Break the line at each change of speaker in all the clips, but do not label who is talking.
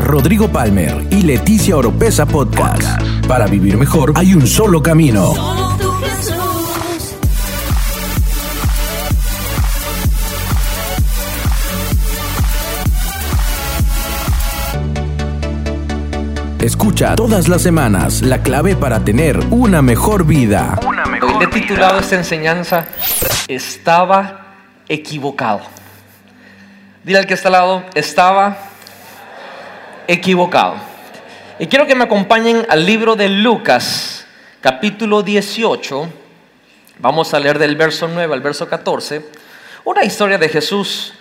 Rodrigo Palmer y Leticia Oropesa Podcast. Para vivir mejor hay un solo camino. Escucha todas las semanas la clave para tener una mejor vida.
Hoy le he titulado esta enseñanza Estaba equivocado. Dile al que está al lado, estaba equivocado. Y quiero que me acompañen al libro de Lucas, capítulo 18. Vamos a leer del verso 9 al verso 14. Una historia de Jesús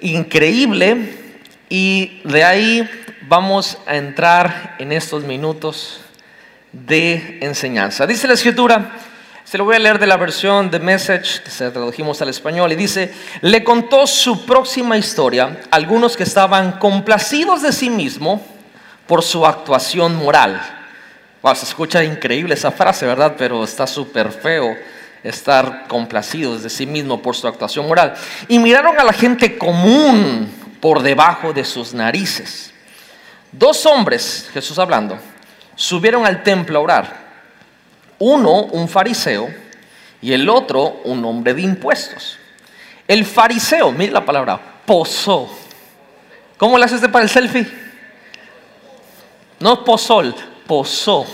increíble y de ahí vamos a entrar en estos minutos de enseñanza. Dice la escritura, se lo voy a leer de la versión de Message que se tradujimos al español y dice, le contó su próxima historia a algunos que estaban complacidos de sí mismo por su actuación moral. Wow, se escucha increíble esa frase, ¿verdad? Pero está súper feo estar complacidos de sí mismo por su actuación moral. Y miraron a la gente común por debajo de sus narices. Dos hombres, Jesús hablando, subieron al templo a orar. Uno, un fariseo, y el otro, un hombre de impuestos. El fariseo, mire la palabra, posó. ¿Cómo le haces para el selfie? No posol, posó.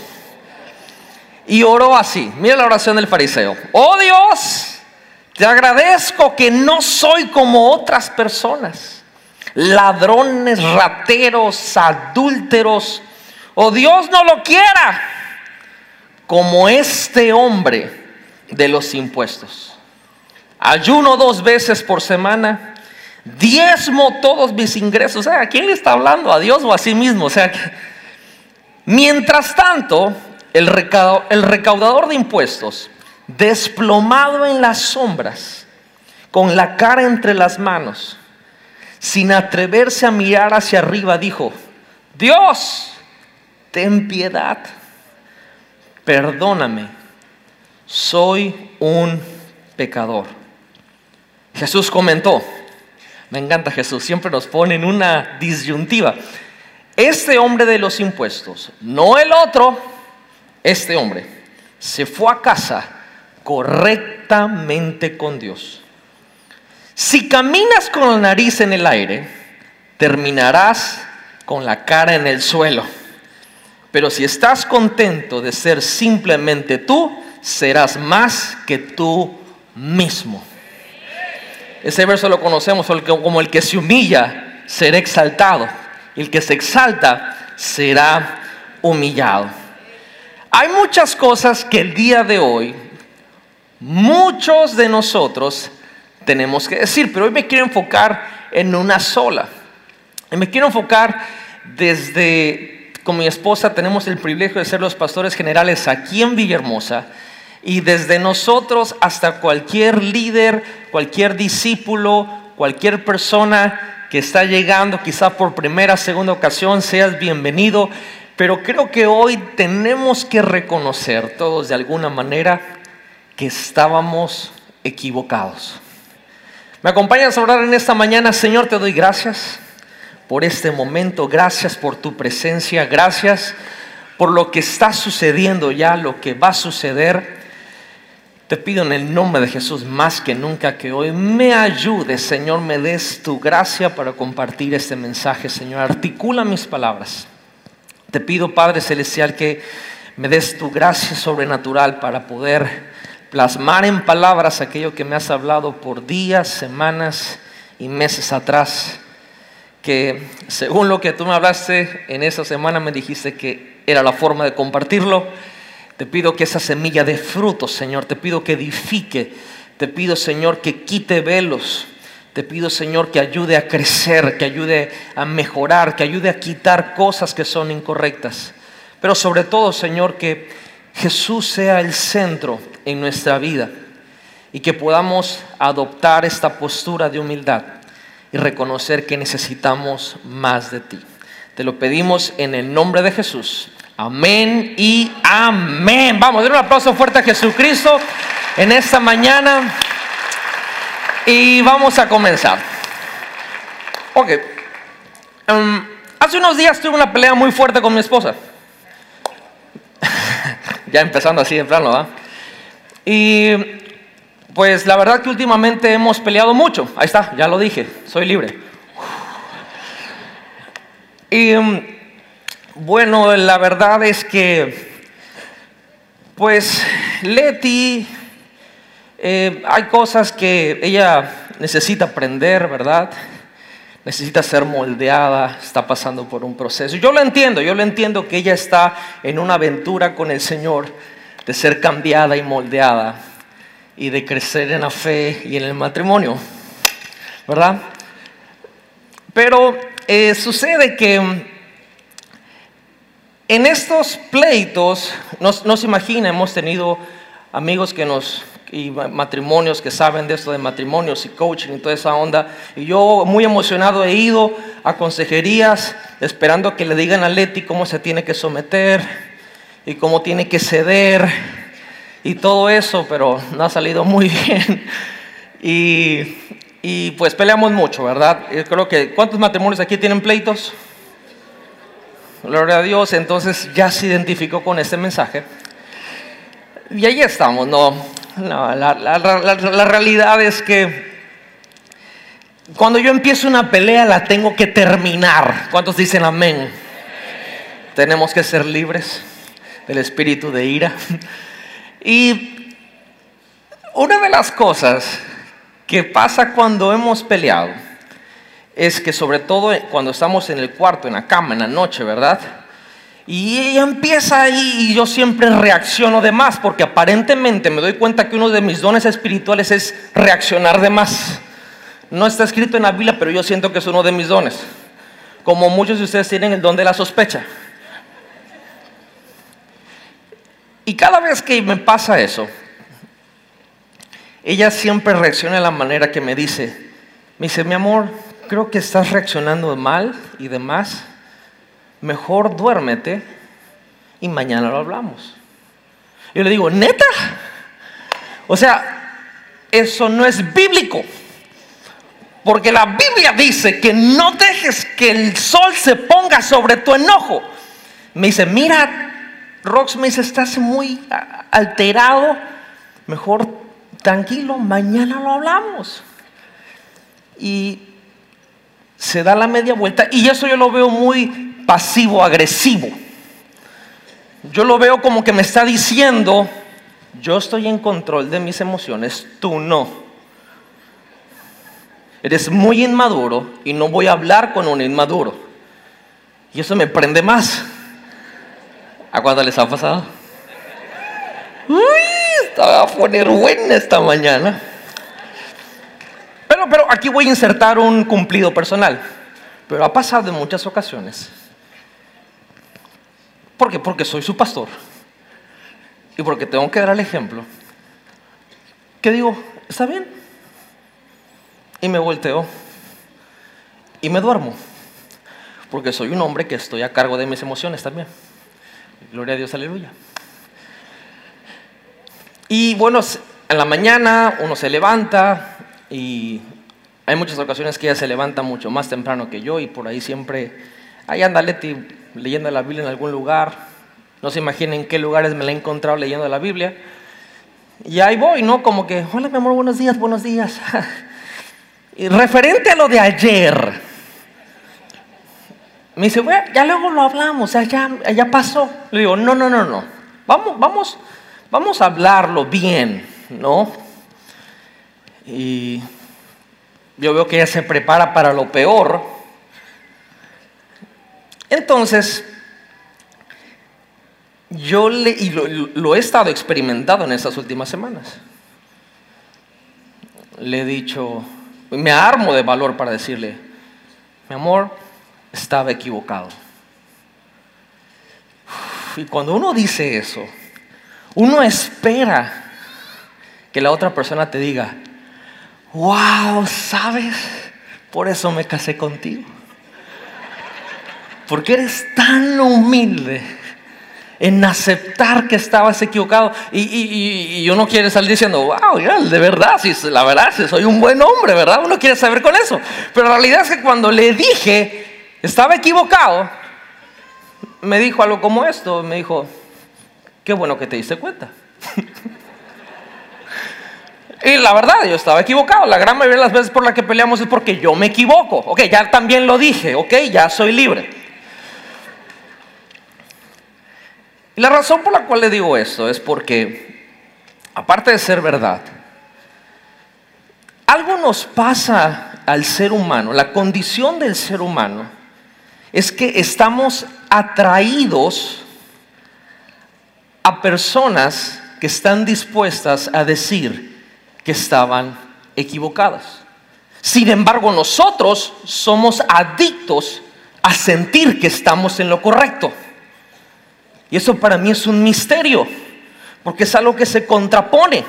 Y oró así. Mira la oración del fariseo. Oh Dios, te agradezco que no soy como otras personas. Ladrones, rateros, adúlteros. Oh Dios no lo quiera. Como este hombre de los impuestos. Ayuno dos veces por semana. Diezmo todos mis ingresos. O sea, ¿a quién le está hablando? ¿A Dios o a sí mismo? Sea, mientras tanto, el recaudador de impuestos, desplomado en las sombras, con la cara entre las manos, sin atreverse a mirar hacia arriba, dijo, Dios, ten piedad, perdóname, soy un pecador. Jesús comentó, me encanta Jesús, siempre nos pone en una disyuntiva. Este hombre de los impuestos, no el otro, este hombre, se fue a casa correctamente con Dios. Si caminas con la nariz en el aire, terminarás con la cara en el suelo. Pero si estás contento de ser simplemente tú, serás más que tú mismo. Ese verso lo conocemos como el que se humilla será exaltado. El que se exalta será humillado. Hay muchas cosas que el día de hoy muchos de nosotros tenemos que decir, pero hoy me quiero enfocar en una sola. Y me quiero enfocar desde, con mi esposa tenemos el privilegio de ser los pastores generales aquí en Villahermosa, y desde nosotros hasta cualquier líder, cualquier discípulo, cualquier persona que está llegando, quizá por primera, segunda ocasión, seas bienvenido. Pero creo que hoy tenemos que reconocer todos de alguna manera que estábamos equivocados. ¿Me acompañas a orar en esta mañana? Señor, te doy gracias por este momento, gracias por tu presencia, gracias por lo que está sucediendo ya, lo que va a suceder. Te pido en el nombre de Jesús más que nunca que hoy me ayudes, Señor, me des tu gracia para compartir este mensaje, Señor. Articula mis palabras. Te pido, Padre Celestial, que me des tu gracia sobrenatural para poder plasmar en palabras aquello que me has hablado por días, semanas y meses atrás. Que según lo que tú me hablaste en esa semana me dijiste que era la forma de compartirlo. Te pido que esa semilla dé frutos, Señor. Te pido que edifique. Te pido, Señor, que quite velos. Te pido, Señor, que ayude a crecer, que ayude a mejorar, que ayude a quitar cosas que son incorrectas. Pero sobre todo, Señor, que Jesús sea el centro en nuestra vida y que podamos adoptar esta postura de humildad y reconocer que necesitamos más de ti. Te lo pedimos en el nombre de Jesús. Amén y amén. Vamos, den un aplauso fuerte a Jesucristo en esta mañana. Y vamos a comenzar. Ok. Um, Hace unos días tuve una pelea muy fuerte con mi esposa. ya empezando así de plano, ¿verdad? Y pues la verdad que últimamente hemos peleado mucho. Ahí está, ya lo dije, soy libre. Y mm, bueno, la verdad es que, pues, Leti, eh, hay cosas que ella necesita aprender, ¿verdad? necesita ser moldeada, está pasando por un proceso. Yo lo entiendo, yo lo entiendo que ella está en una aventura con el Señor de ser cambiada y moldeada y de crecer en la fe y en el matrimonio, ¿verdad? Pero eh, sucede que en estos pleitos, no, se imagina, hemos tenido amigos que nos y matrimonios que saben de esto de matrimonios y coaching y toda esa onda. Y yo muy emocionado he ido a consejerías esperando que le digan a Leti cómo se tiene que someter y cómo tiene que ceder y todo eso, pero no ha salido muy bien. Y, y pues peleamos mucho, ¿verdad? Yo creo que, ¿cuántos matrimonios aquí tienen pleitos? Gloria a Dios, entonces ya se identificó con este mensaje. Y ahí estamos, ¿no? No, la, la, realidad es que cuando yo empiezo una pelea la tengo que terminar. ¿Cuántos dicen amén? Tenemos que ser libres del espíritu de ira. Y una de las cosas que pasa cuando hemos peleado es que sobre todo cuando estamos en el cuarto, en la cama, en la noche, ¿verdad? Y ella empieza ahí y yo siempre reacciono de más, porque aparentemente me doy cuenta que uno de mis dones espirituales es reaccionar de más. No está escrito en la Biblia, pero yo siento que es uno de mis dones. Como muchos de ustedes tienen el don de la sospecha. Y cada vez que me pasa eso, ella siempre reacciona de la manera que me dice, me dice, mi amor, creo que estás reaccionando mal y demás mejor duérmete y mañana lo hablamos. Yo le digo, neta. O sea, eso no es bíblico. Porque la Biblia dice que no dejes que el sol se ponga sobre tu enojo. Me dice, mira, Rox me dice, estás muy alterado. Mejor tranquilo, mañana lo hablamos. Y se da la media vuelta. Y eso yo lo veo muy pasivo-agresivo. Yo lo veo como que me está diciendo, yo estoy en control de mis emociones, tú no. Eres muy inmaduro y no voy a hablar con un inmaduro. Y eso me prende más. ¿A cuándo les ha pasado? Uy, estaba a poner buena esta mañana. Pero, pero aquí voy a insertar un cumplido personal. Pero ha pasado en muchas ocasiones ¿Por qué? Porque soy su pastor. Y porque tengo que dar el ejemplo. Que digo, está bien. Y me volteo. Y me duermo. Porque soy un hombre que estoy a cargo de mis emociones también. Gloria a Dios, aleluya. Y bueno, en la mañana uno se levanta y hay muchas ocasiones que ella se levanta mucho más temprano que yo y por ahí siempre, ahí anda Leti leyendo la Biblia en algún lugar. No se imaginen en qué lugares me la he encontrado leyendo la Biblia. Y ahí voy, ¿no? Como que, hola mi amor, buenos días, buenos días. y referente a lo de ayer, me dice, bueno, ya luego lo hablamos, ya, pasó. Le digo, no, no, no, no. Vamos, vamos, vamos a hablarlo bien, ¿no? Y yo veo que ella se prepara para lo peor. Entonces, yo le, y lo, he estado experimentando en estas últimas semanas. Le he dicho, me armo de valor para decirle, mi amor, estaba equivocado. Y cuando uno dice eso, uno espera que la otra persona te diga, wow, ¿sabes? Por eso me casé contigo. Porque eres tan humilde en aceptar que estabas equivocado. Y, uno quiere salir diciendo, wow, de verdad, sí, la verdad, sí, soy un buen hombre, ¿verdad? Uno quiere saber con eso. Pero la realidad es que cuando le dije, estaba equivocado, me dijo algo como esto, me dijo, qué bueno que te diste cuenta. y la verdad, yo estaba equivocado. La gran mayoría de las veces por la que peleamos es porque yo me equivoco. Ok, ya también lo dije, ok, ya soy libre. Y la razón por la cual le digo esto es porque, aparte de ser verdad, algo nos pasa al ser humano, la condición del ser humano es que estamos atraídos a personas que están dispuestas a decir que estaban equivocadas. Sin embargo, nosotros somos adictos a sentir que estamos en lo correcto. Y eso para mí es un misterio, porque es algo que se contrapone.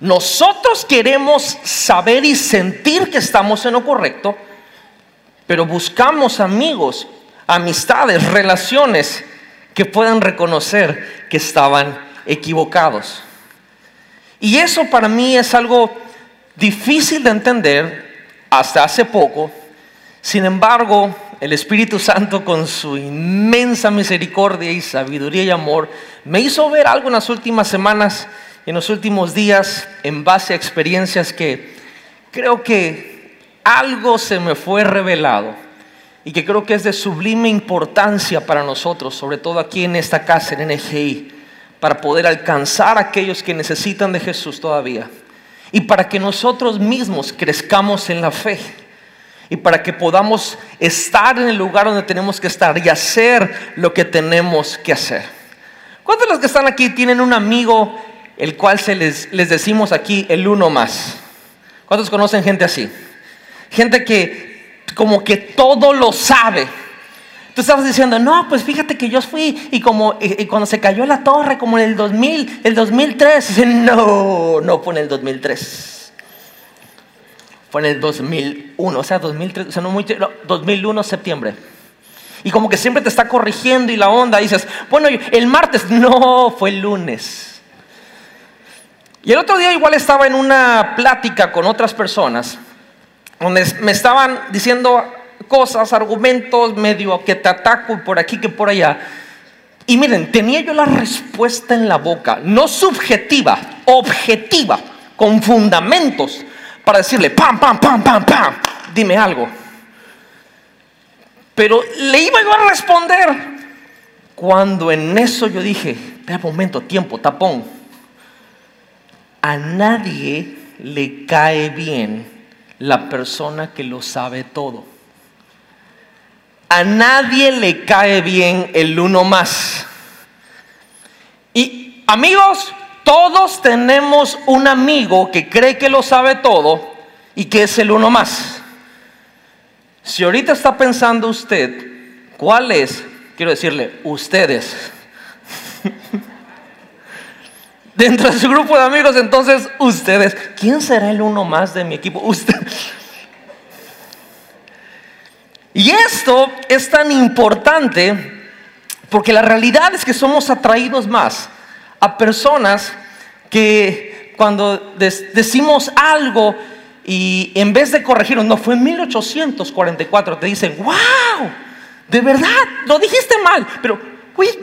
Nosotros queremos saber y sentir que estamos en lo correcto, pero buscamos amigos, amistades, relaciones que puedan reconocer que estaban equivocados. Y eso para mí es algo difícil de entender hasta hace poco. Sin embargo, el Espíritu Santo con su inmensa misericordia y sabiduría y amor me hizo ver algo en las últimas semanas y en los últimos días en base a experiencias que creo que algo se me fue revelado y que creo que es de sublime importancia para nosotros, sobre todo aquí en esta casa, en NGI, para poder alcanzar a aquellos que necesitan de Jesús todavía y para que nosotros mismos crezcamos en la fe y para que podamos estar en el lugar donde tenemos que estar y hacer lo que tenemos que hacer. ¿Cuántos de los que están aquí tienen un amigo el cual se les, les decimos aquí el uno más? ¿Cuántos conocen gente así? Gente que como que todo lo sabe. Tú estabas diciendo, no, pues fíjate que yo fui y como y cuando se cayó la torre, como en el 2000, el 2003, dice, no, no fue en el 2003 fue en el 2001, o sea, 2003, o sea, no muy, 2001 septiembre. Y como que siempre te está corrigiendo y la onda, dices, bueno, el martes, no, fue el lunes. Y el otro día igual estaba en una plática con otras personas, donde me estaban diciendo cosas, argumentos, medio que te ataco por aquí que por allá. Y miren, tenía yo la respuesta en la boca, no subjetiva, objetiva, con fundamentos para decirle, pam, pam, pam, pam, pam, dime algo. Pero le iba yo a responder cuando en eso yo dije, espera un momento, tiempo, tapón. A nadie le cae bien la persona que lo sabe todo. A nadie le cae bien el uno más. Y amigos, todos tenemos un amigo que cree que lo sabe todo y que es el uno más. Si ahorita está pensando usted, ¿cuál es? Quiero decirle, ustedes. Dentro de su grupo de amigos, entonces ustedes. ¿Quién será el uno más de mi equipo? Usted. Y esto es tan importante porque la realidad es que somos atraídos más a personas que cuando decimos algo y en vez de corregirnos, no fue en 1844, te dicen, wow, de verdad, lo dijiste mal, pero, oye,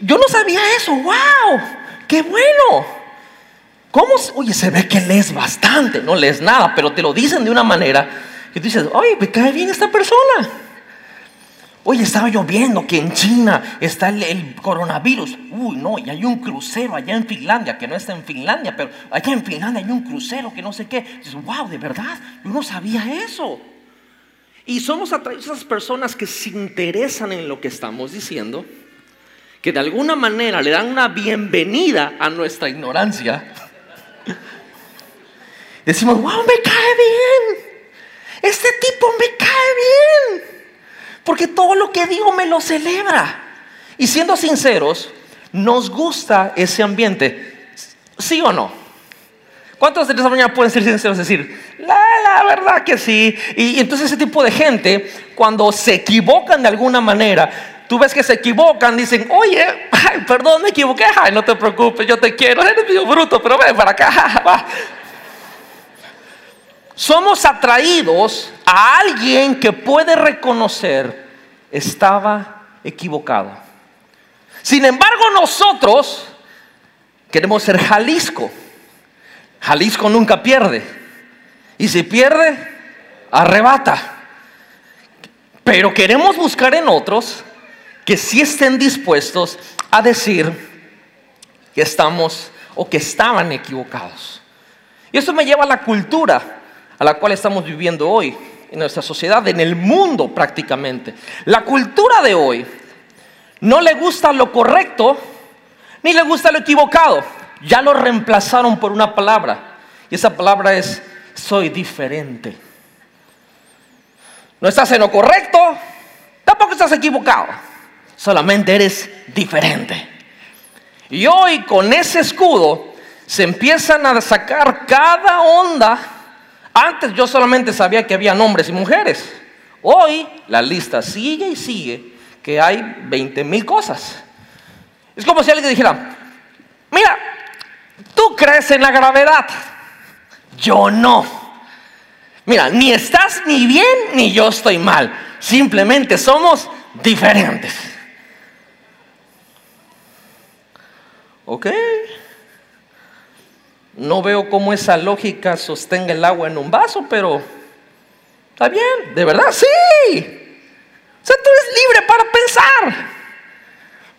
yo no sabía eso, wow, qué bueno. ¿Cómo? Oye, se ve que lees bastante, no lees nada, pero te lo dicen de una manera que tú dices, oye, me cae bien esta persona. Oye, estaba lloviendo que en China está el, coronavirus. Uy, no, y hay un crucero allá en Finlandia, que no está en Finlandia, pero allá en Finlandia hay un crucero que no sé qué. Dices, wow, de verdad, yo no sabía eso. Y somos atraídos a esas personas que se interesan en lo que estamos diciendo, que de alguna manera le dan una bienvenida a nuestra ignorancia. Decimos, wow, me cae bien. Este tipo me cae bien. Porque todo lo que digo me lo celebra. Y siendo sinceros, nos gusta ese ambiente. ¿Sí o no? ¿Cuántos de esta mañana pueden ser sinceros y decir, la, la verdad que sí? Y, entonces ese tipo de gente, cuando se equivocan de alguna manera, tú ves que se equivocan, dicen, oye, perdón, me equivoqué, ay, no te preocupes, yo te quiero, eres medio bruto, pero ven para acá, somos atraídos a alguien que puede reconocer estaba equivocado. Sin embargo, nosotros queremos ser Jalisco. Jalisco nunca pierde. Y si pierde, arrebata. Pero queremos buscar en otros que sí estén dispuestos a decir que estamos o que estaban equivocados. Y eso me lleva a la cultura a la cual estamos viviendo hoy en nuestra sociedad, en el mundo prácticamente. La cultura de hoy no le gusta lo correcto ni le gusta lo equivocado. Ya lo reemplazaron por una palabra. Y esa palabra es soy diferente. No estás en lo correcto, tampoco estás equivocado. Solamente eres diferente. Y hoy con ese escudo se empiezan a sacar cada onda antes yo solamente sabía que había hombres y mujeres. Hoy la lista sigue y sigue, que hay 20 mil cosas. Es como si alguien dijera, mira, tú crees en la gravedad, yo no. Mira, ni estás ni bien ni yo estoy mal. Simplemente somos diferentes. ¿Ok? No veo cómo esa lógica sostenga el agua en un vaso, pero está bien, de verdad, sí. O sea, tú eres libre para pensar.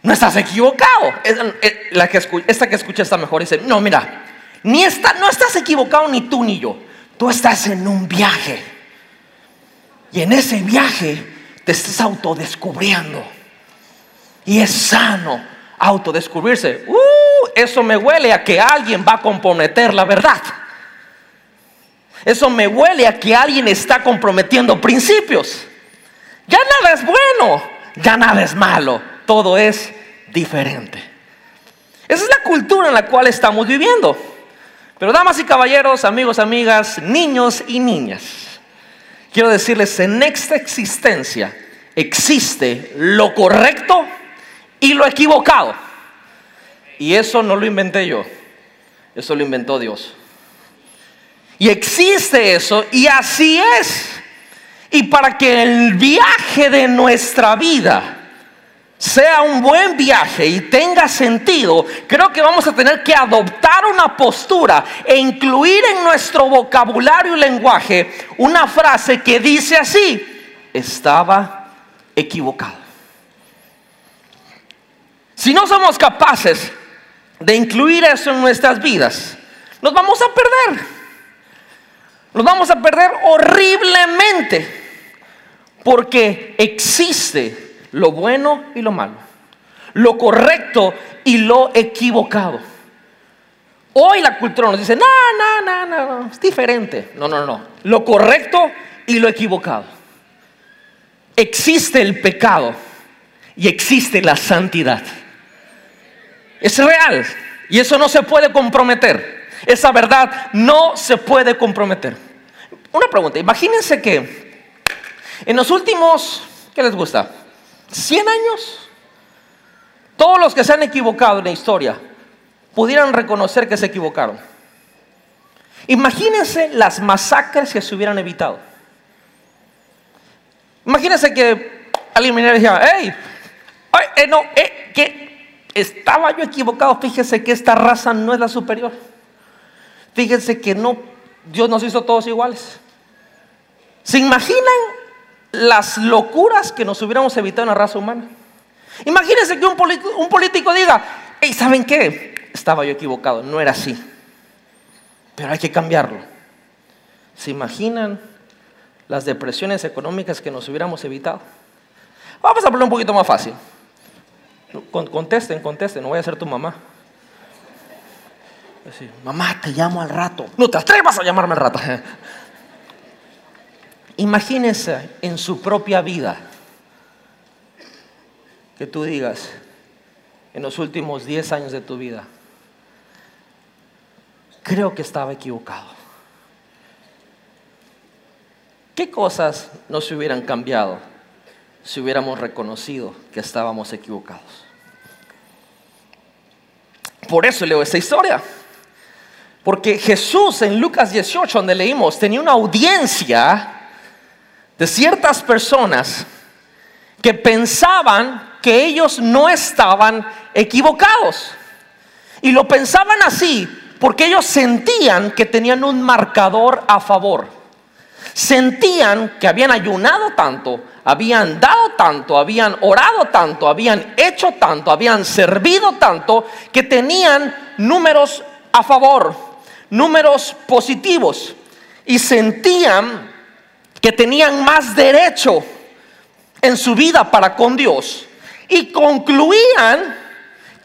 No estás equivocado. La que esta que escucha está mejor dice, no, mira, ni está, no estás equivocado ni tú ni yo. Tú estás en un viaje. Y en ese viaje te estás autodescubriendo. Y es sano autodescubrirse. Uh, eso me huele a que alguien va a comprometer la verdad. Eso me huele a que alguien está comprometiendo principios. Ya nada es bueno, ya nada es malo, todo es diferente. Esa es la cultura en la cual estamos viviendo. Pero damas y caballeros, amigos, amigas, niños y niñas, quiero decirles, en esta existencia existe lo correcto y lo equivocado. Y eso no lo inventé yo, eso lo inventó Dios. Y existe eso y así es. Y para que el viaje de nuestra vida sea un buen viaje y tenga sentido, creo que vamos a tener que adoptar una postura e incluir en nuestro vocabulario y lenguaje una frase que dice así, estaba equivocado. Si no somos capaces de incluir eso en nuestras vidas, nos vamos a perder. Nos vamos a perder horriblemente. Porque existe lo bueno y lo malo. Lo correcto y lo equivocado. Hoy la cultura nos dice, no, no, no, no, no, es diferente. No, no, no. Lo correcto y lo equivocado. Existe el pecado y existe la santidad. Es real y eso no se puede comprometer. Esa verdad no se puede comprometer. Una pregunta, imagínense que en los últimos, ¿qué les gusta? 100 años, todos los que se han equivocado en la historia pudieran reconocer que se equivocaron. Imagínense las masacres que se hubieran evitado. Imagínense que alguien me decía, hey, eh, no, eh, estaba yo equivocado, fíjese que esta raza no es la superior. Fíjense que no, Dios nos hizo todos iguales. ¿Se imaginan las locuras que nos hubiéramos evitado en la raza humana? Imagínense que un, un político diga, hey, ¿saben qué? Estaba yo equivocado, no era así. Pero hay que cambiarlo. ¿Se imaginan las depresiones económicas que nos hubiéramos evitado? Vamos a ponerlo un poquito más fácil. Contesten, contesten, no voy a ser tu mamá. mamá, te llamo al rato. No te atrevas a llamarme al rato. Imagínense en su propia vida que tú digas, en los últimos 10 años de tu vida, creo que estaba equivocado. ¿Qué cosas no se hubieran cambiado si hubiéramos reconocido que estábamos equivocados. Por eso leo esta historia. Porque Jesús en Lucas 18, donde leímos, tenía una audiencia de ciertas personas que pensaban que ellos no estaban equivocados. Y lo pensaban así porque ellos sentían que tenían un marcador a favor. Sentían que habían ayunado tanto, habían dado tanto, habían orado tanto, habían hecho tanto, habían servido tanto, que tenían números a favor, números positivos. Y sentían que tenían más derecho en su vida para con Dios. Y concluían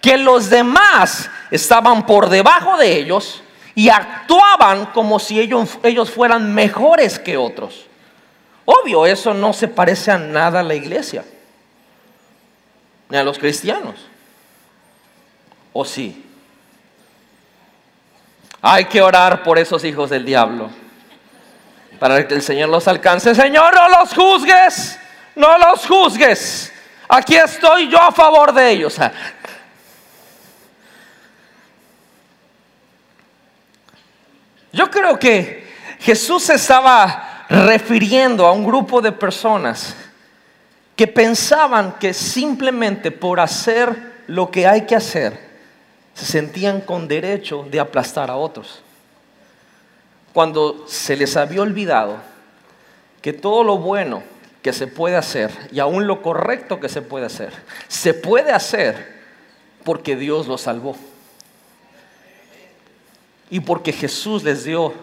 que los demás estaban por debajo de ellos y actuaban como si ellos, ellos fueran mejores que otros. Obvio, eso no se parece a nada a la iglesia, ni a los cristianos. ¿O sí? Hay que orar por esos hijos del diablo, para que el Señor los alcance. Señor, no los juzgues, no los juzgues. Aquí estoy yo a favor de ellos. Yo creo que Jesús estaba refiriendo a un grupo de personas que pensaban que simplemente por hacer lo que hay que hacer, se sentían con derecho de aplastar a otros. Cuando se les había olvidado que todo lo bueno que se puede hacer y aún lo correcto que se puede hacer, se puede hacer porque Dios lo salvó y porque Jesús les dio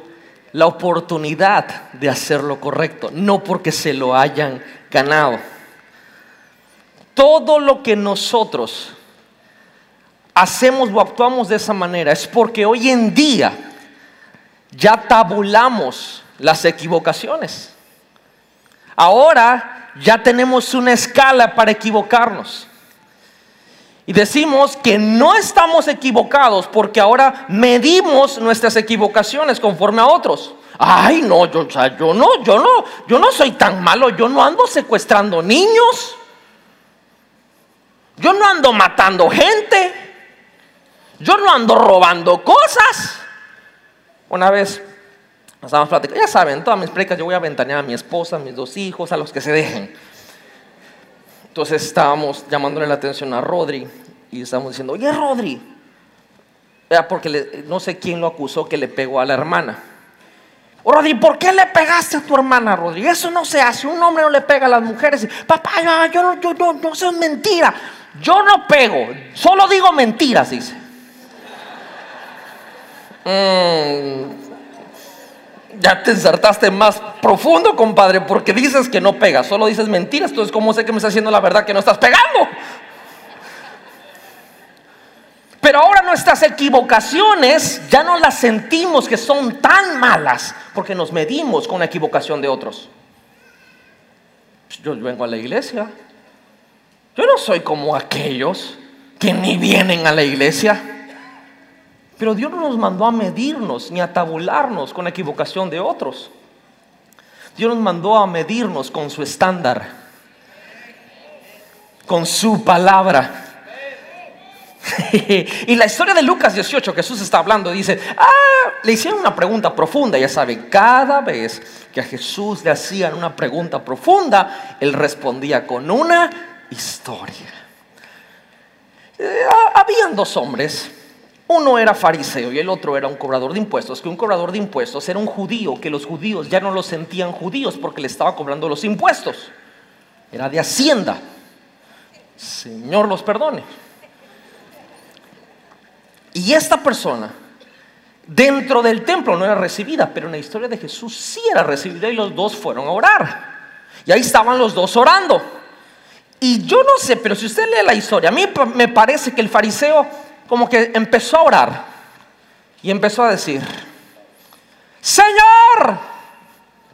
la oportunidad de hacer lo correcto, no porque se lo hayan ganado. Todo lo que nosotros hacemos o actuamos de esa manera es porque hoy en día ya tabulamos las equivocaciones. Ahora ya tenemos una escala para equivocarnos. Y decimos que no estamos equivocados porque ahora medimos nuestras equivocaciones conforme a otros. Ay, no, yo, no, yo no, yo no soy tan malo, yo no ando secuestrando niños. Yo no ando matando gente. Yo no ando robando cosas. Una vez estábamos platicando, ya saben, todas mis precas yo voy a ventanear a mi esposa, a mis dos hijos, a los que se dejen. Entonces estábamos llamándole la atención a Rodri y estábamos diciendo, oye Rodri, era porque no sé quién lo acusó que le pegó a la hermana. Rodri, ¿por qué le pegaste a tu hermana, Rodri? Eso no se hace, un hombre no le pega a las mujeres. Papá, yo, yo, yo, no, sé, es mentira. Yo no pego, solo digo mentiras, dice. Mm, ya te ensartaste más profundo, compadre, porque dices que no pegas, solo dices mentiras. Entonces, ¿cómo sé que me estás haciendo la verdad que no estás pegando? Pero ahora nuestras equivocaciones ya no las sentimos que son tan malas porque nos medimos con la equivocación de otros. Yo vengo a la iglesia. Yo no soy como aquellos que ni vienen a la iglesia. Pero Dios no nos mandó a medirnos ni a tabularnos con la equivocación de otros. Dios nos mandó a medirnos con su estándar, con su palabra. y la historia de Lucas 18, Jesús está hablando, dice, ah, le hicieron una pregunta profunda, ya saben, cada vez que a Jesús le hacían una pregunta profunda, él respondía con una historia. Eh, habían dos hombres uno era fariseo y el otro era un cobrador de impuestos, que un cobrador de impuestos era un judío, que los judíos ya no lo sentían judíos porque le estaba cobrando los impuestos. Era de hacienda. Señor los perdone. Y esta persona dentro del templo no era recibida, pero en la historia de Jesús sí era recibida y los dos fueron a orar. Y ahí estaban los dos orando. Y yo no sé, pero si usted lee la historia, a mí me parece que el fariseo como que empezó a orar y empezó a decir, Señor,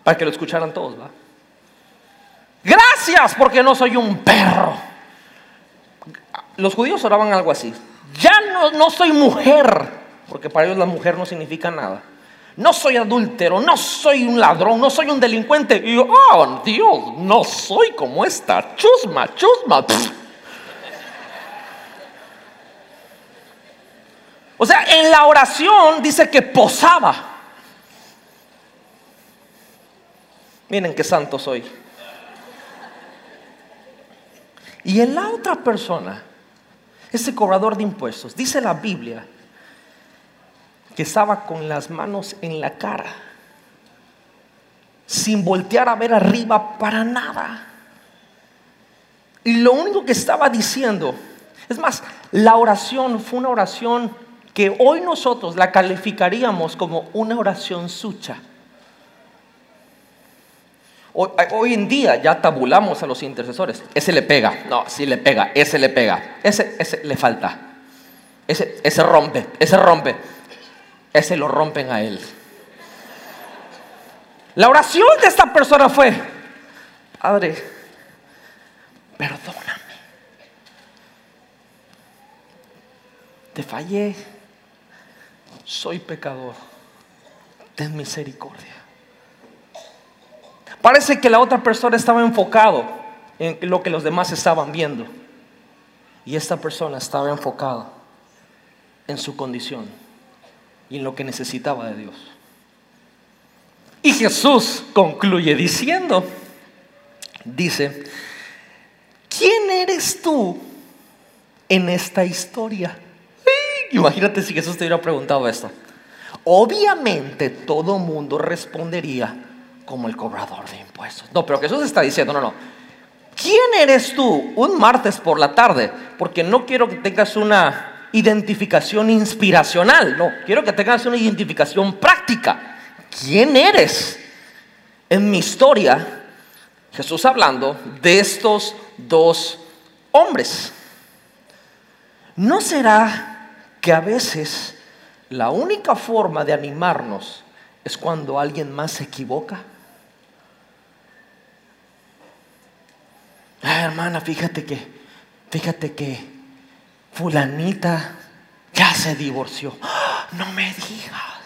para que lo escucharan todos, ¿va? Gracias porque no soy un perro. Los judíos oraban algo así. Ya no, no soy mujer, porque para ellos la mujer no significa nada. No soy adúltero, no soy un ladrón, no soy un delincuente. Y yo, oh Dios, no soy como esta. Chusma, chusma. O sea, en la oración dice que posaba. Miren qué santo soy. Y en la otra persona, ese cobrador de impuestos, dice la Biblia que estaba con las manos en la cara, sin voltear a ver arriba para nada. Y lo único que estaba diciendo, es más, la oración fue una oración que hoy nosotros la calificaríamos como una oración sucha. Hoy, en día ya tabulamos a los intercesores. Ese le pega, no, sí le pega, ese le pega, ese, ese le falta, ese, ese rompe, ese rompe, ese lo rompen a él. La oración de esta persona fue, Padre, perdóname. Te fallé soy pecador, ten misericordia. Parece que la otra persona estaba enfocado en lo que los demás estaban viendo. Y esta persona estaba enfocada en su condición y en lo que necesitaba de Dios. Y Jesús concluye diciendo, dice, ¿quién eres tú en esta historia? Imagínate si Jesús te hubiera preguntado esto. Obviamente todo mundo respondería como el cobrador de impuestos. No, pero Jesús está diciendo, no, no. ¿Quién eres tú un martes por la tarde? Porque no quiero que tengas una identificación inspiracional, no, quiero que tengas una identificación práctica. ¿Quién eres? En mi historia, Jesús hablando de estos dos hombres. ¿No será que a veces la única forma de animarnos es cuando alguien más se equivoca. Ah, hermana, fíjate que, fíjate que fulanita ya se divorció. No me digas.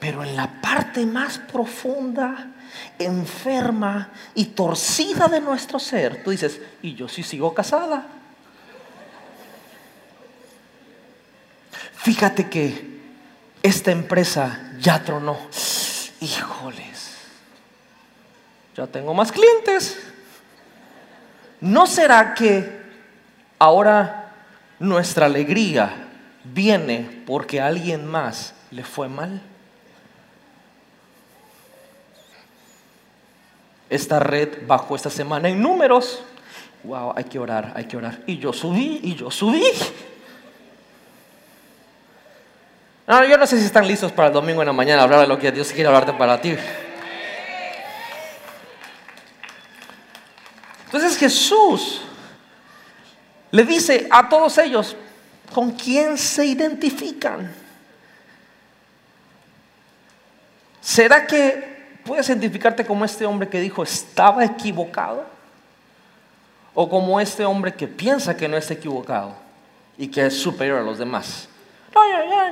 Pero en la parte más profunda, enferma y torcida de nuestro ser, tú dices, y yo sí sigo casada. Fíjate que esta empresa ya tronó. Híjoles, ya tengo más clientes. ¿No será que ahora nuestra alegría viene porque a alguien más le fue mal? Esta red bajó esta semana en números. Wow, hay que orar, hay que orar. Y yo subí, y yo subí. No, yo no sé si están listos para el domingo en la mañana hablar de lo que Dios quiere hablarte para ti. Entonces Jesús le dice a todos ellos, ¿con quién se identifican? ¿Será que puedes identificarte como este hombre que dijo estaba equivocado? ¿O como este hombre que piensa que no está equivocado y que es superior a los demás?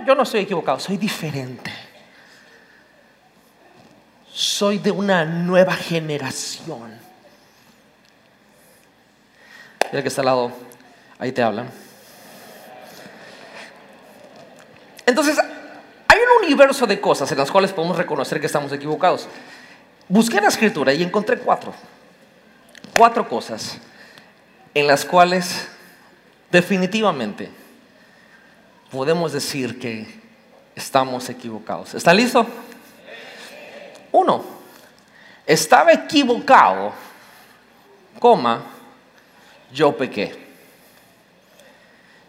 Yo no estoy equivocado, soy diferente. Soy de una nueva generación. El que está al lado, ahí te hablan. Entonces, hay un universo de cosas en las cuales podemos reconocer que estamos equivocados. Busqué la escritura y encontré cuatro. Cuatro cosas en las cuales definitivamente podemos decir que estamos equivocados. ¿Está listo? Uno, estaba equivocado, coma, yo pequé.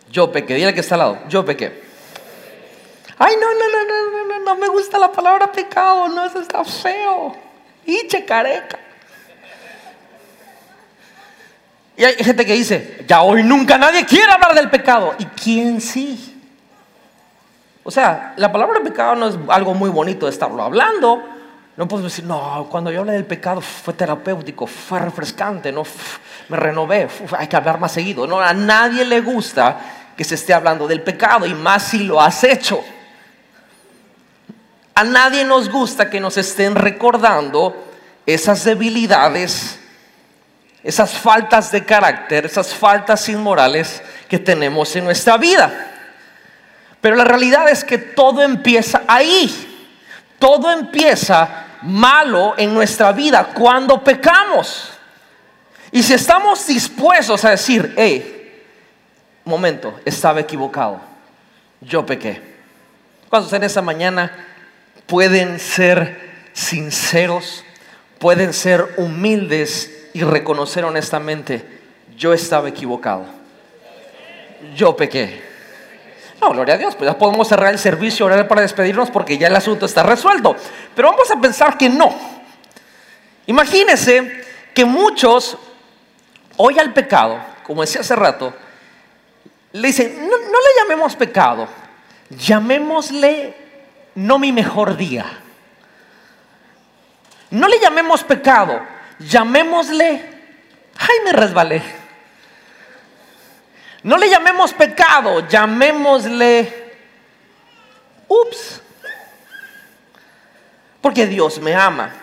Yo pequé, dile que está al lado, yo pequé. Ay, no, no, no, no, no, no, no me gusta la palabra pecado, no, eso está feo. Y careca. Y hay gente que dice, ya hoy nunca nadie quiere hablar del pecado. ¿Y quién sí? O sea, la palabra pecado no es algo muy bonito de estarlo hablando. No podemos decir, no, cuando yo hablé del pecado fue terapéutico, fue refrescante, no, me renové, hay que hablar más seguido. No, a nadie le gusta que se esté hablando del pecado y más si lo has hecho. A nadie nos gusta que nos estén recordando esas debilidades, esas faltas de carácter, esas faltas inmorales que tenemos en nuestra vida. Pero la realidad es que todo empieza ahí. Todo empieza malo en nuestra vida cuando pecamos. Y si estamos dispuestos a decir, hey, momento, estaba equivocado, yo pequé. ¿Cuántos en esa mañana pueden ser sinceros, pueden ser humildes y reconocer honestamente, yo estaba equivocado, yo pequé? No, gloria a Dios, pues ya podemos cerrar el servicio, orar para despedirnos porque ya el asunto está resuelto. Pero vamos a pensar que no. Imagínense que muchos hoy al pecado, como decía hace rato, le dicen, no, no le llamemos pecado, llamémosle no mi mejor día. No le llamemos pecado, llamémosle, ay, me resbalé. No le llamemos pecado, llamémosle, ups. Porque Dios me ama.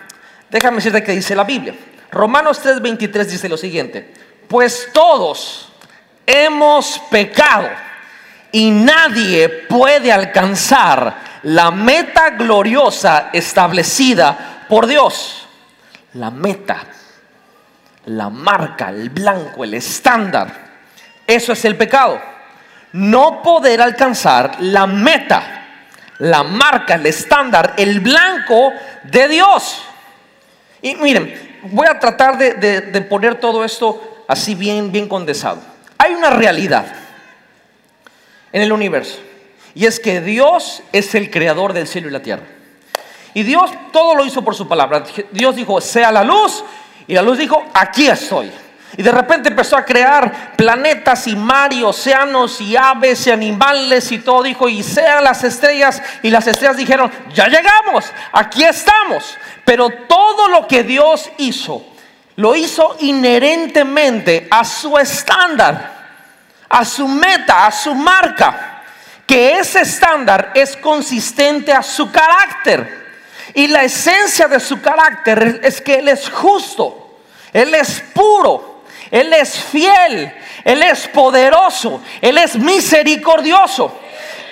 Déjame decirte que dice la Biblia. Romanos 3:23 dice lo siguiente. Pues todos hemos pecado y nadie puede alcanzar la meta gloriosa establecida por Dios. La meta, la marca, el blanco, el estándar. Eso es el pecado. No poder alcanzar la meta, la marca, el estándar, el blanco de Dios. Y miren, voy a tratar de, de- poner todo esto así bien, bien condensado. Hay una realidad en el universo. Y es que Dios es el creador del cielo y la tierra. Y Dios todo lo hizo por su palabra. Dios dijo, sea la luz. Y la luz dijo, aquí estoy. Y de repente empezó a crear planetas y mar y océanos y aves y animales y todo. Dijo, y sean las estrellas. Y las estrellas dijeron, ya llegamos, aquí estamos. Pero todo lo que Dios hizo, lo hizo inherentemente a su estándar, a su meta, a su marca que ese estándar es consistente a su carácter. Y la esencia de su carácter es que Él es justo, Él es puro, Él es fiel, Él es poderoso, Él es misericordioso.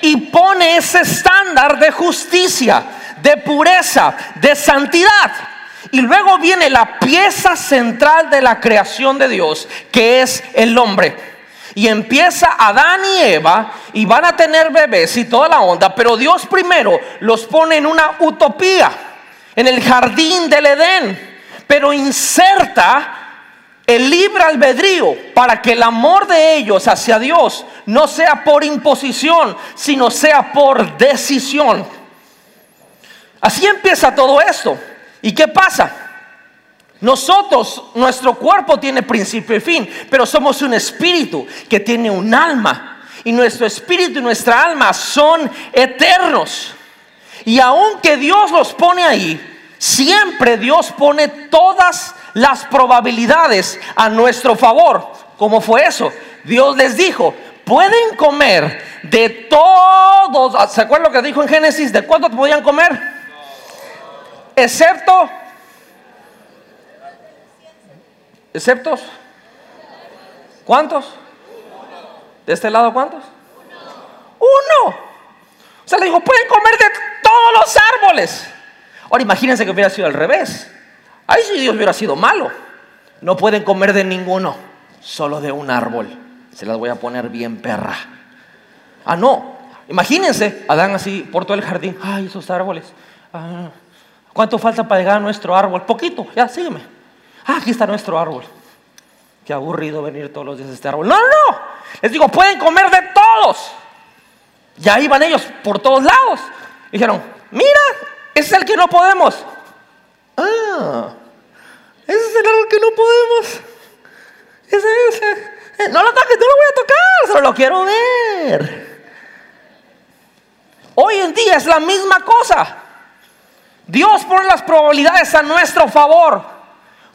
Y pone ese estándar de justicia, de pureza, de santidad. Y luego viene la pieza central de la creación de Dios, que es el hombre. Y empieza Adán y Eva y van a tener bebés y toda la onda, pero Dios primero los pone en una utopía, en el jardín del Edén, pero inserta el albedrío para que el amor de ellos hacia Dios no sea por imposición, sino sea por decisión. Así empieza todo esto. ¿Y qué pasa? Nosotros, nuestro cuerpo tiene principio y fin, pero somos un espíritu que tiene un alma. Y nuestro espíritu y nuestra alma son eternos. Y aunque Dios los pone ahí, siempre Dios pone todas las probabilidades a nuestro favor. ¿Cómo fue eso? Dios les dijo, pueden comer de todos. ¿Se acuerdan lo que dijo en Génesis? ¿De cuántos podían comer? Excepto ¿Exceptos? ¿Cuántos? ¿De este lado cuántos? Uno. O sea, le dijo, pueden comer de todos los árboles. Ahora imagínense que hubiera sido al revés. Ahí si Dios hubiera sido malo. No pueden comer de ninguno, solo de un árbol. Se las voy a poner bien perra. Ah, no. Imagínense, Adán así por todo el jardín. Ay, esos árboles. Ah, ¿Cuánto falta para llegar a nuestro árbol? Poquito, ya, sígueme. Ah, aquí está nuestro árbol. Qué aburrido venir todos los días a este árbol. No, no, no. Les digo, pueden comer de todos. Ya iban ellos por todos lados. Dijeron, mira, es el que no podemos. Ah, ese es el árbol que no podemos. Ese, ese. Eh, No lo toques, no lo voy a tocar, solo lo quiero ver. Hoy en día es la misma cosa. Dios pone las probabilidades a nuestro favor.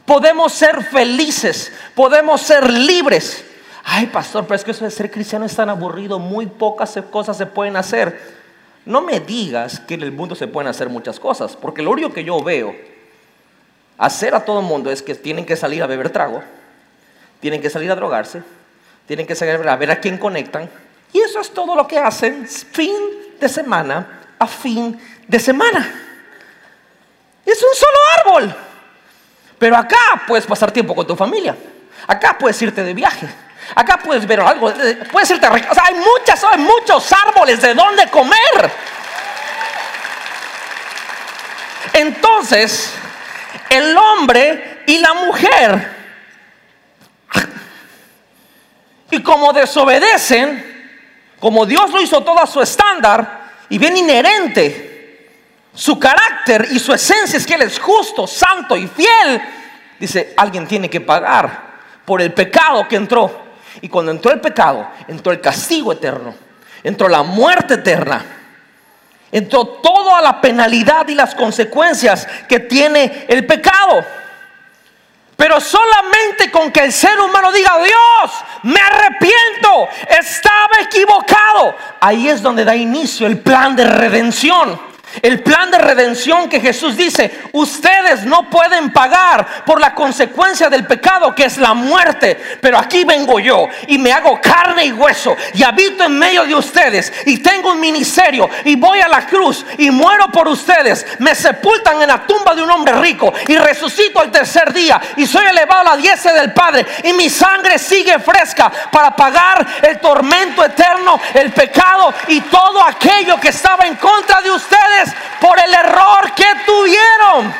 Podemos ser felices, podemos ser libres. Ay, pastor, pero es que eso de ser cristiano es tan aburrido, muy pocas cosas se pueden hacer. No me digas que en el mundo se pueden hacer muchas cosas, porque lo único que yo veo hacer a todo el mundo es que tienen que salir a beber trago, tienen que salir a drogarse, tienen que salir a ver a quién conectan, y eso es todo lo que hacen fin de semana a fin de semana. Es un solo árbol. Pero acá puedes pasar tiempo con tu familia. Acá puedes irte de viaje. Acá puedes ver algo. Puedes irte a... O sea, hay muchas, hay muchos árboles de dónde comer. Entonces, el hombre y la mujer, y como desobedecen, como Dios lo hizo todo a su estándar, y bien inherente, su carácter y su esencia es que Él es justo, santo y fiel, dice, alguien tiene que pagar por el pecado que entró. Y cuando entró el pecado, entró el castigo eterno, entró la muerte eterna, entró toda la penalidad y las consecuencias que tiene el pecado. Pero solamente con que el ser humano diga, Dios, me arrepiento, estaba equivocado. Ahí es donde da inicio el plan de redención. El plan de redención que Jesús dice, ustedes no pueden pagar por la consecuencia del pecado que es la muerte, pero aquí vengo yo y me hago carne y hueso y habito en medio de ustedes y tengo un ministerio y voy a la cruz y muero por ustedes, me sepultan en la tumba de un hombre rico y resucito el tercer día y soy elevado a la diestra del Padre y mi sangre sigue fresca para pagar el tormento eterno, el pecado y todo aquello que estaba en contra de ustedes por el error que tuvieron.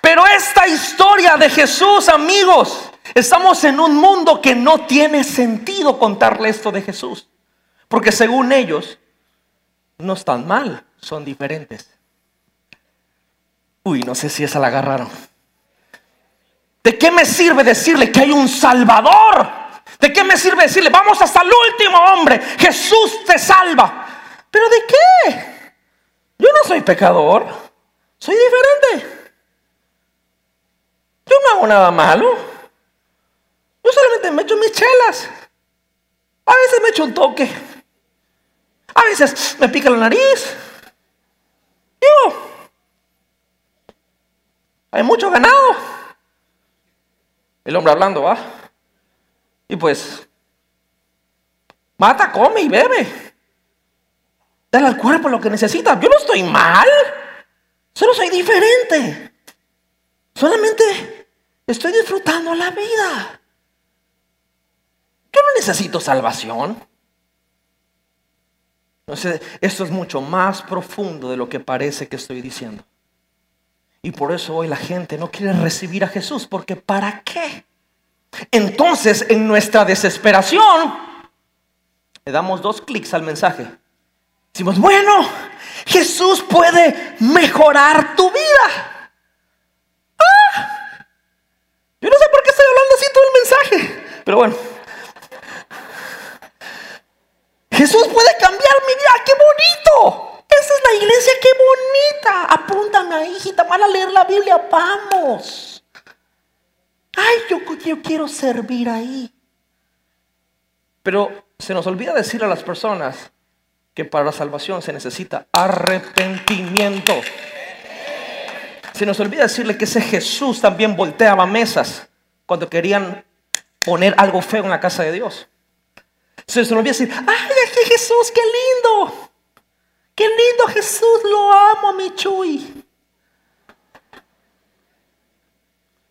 Pero esta historia de Jesús, amigos, estamos en un mundo que no tiene sentido contarle esto de Jesús. Porque según ellos, no están mal, son diferentes. Uy, no sé si esa la agarraron. ¿De qué me sirve decirle que hay un Salvador? ¿De qué me sirve decirle, vamos hasta el último hombre, Jesús te salva? ¿Pero de qué? Yo no soy pecador. Soy diferente. Yo no hago nada malo. Yo solamente me echo mis chelas. A veces me echo un toque. A veces me pica la nariz. Yo. Hay mucho ganado. El hombre hablando, ¿va? Y pues, mata, come y bebe. Dale al cuerpo lo que necesita. Yo no estoy mal. Solo soy diferente. Solamente estoy disfrutando la vida. Yo no necesito salvación. Entonces, esto es mucho más profundo de lo que parece que estoy diciendo. Y por eso hoy la gente no quiere recibir a Jesús, porque ¿para qué? Entonces, en nuestra desesperación, le damos dos clics al mensaje. Decimos, bueno, Jesús puede mejorar tu vida. Ah, yo no sé por qué estoy hablando así todo el mensaje, pero bueno. Jesús puede cambiar mi vida, qué bonito. Esa es la iglesia, qué bonita. Apúntame, hijita, van a leer la Biblia, vamos. Ay, yo, yo quiero servir ahí. Pero se nos olvida decir a las personas, que para la salvación se necesita arrepentimiento. Se nos olvida decirle que ese Jesús también volteaba mesas cuando querían poner algo feo en la casa de Dios. Se nos olvida decir, ay, qué Jesús, qué lindo. Qué lindo Jesús, lo amo, mi.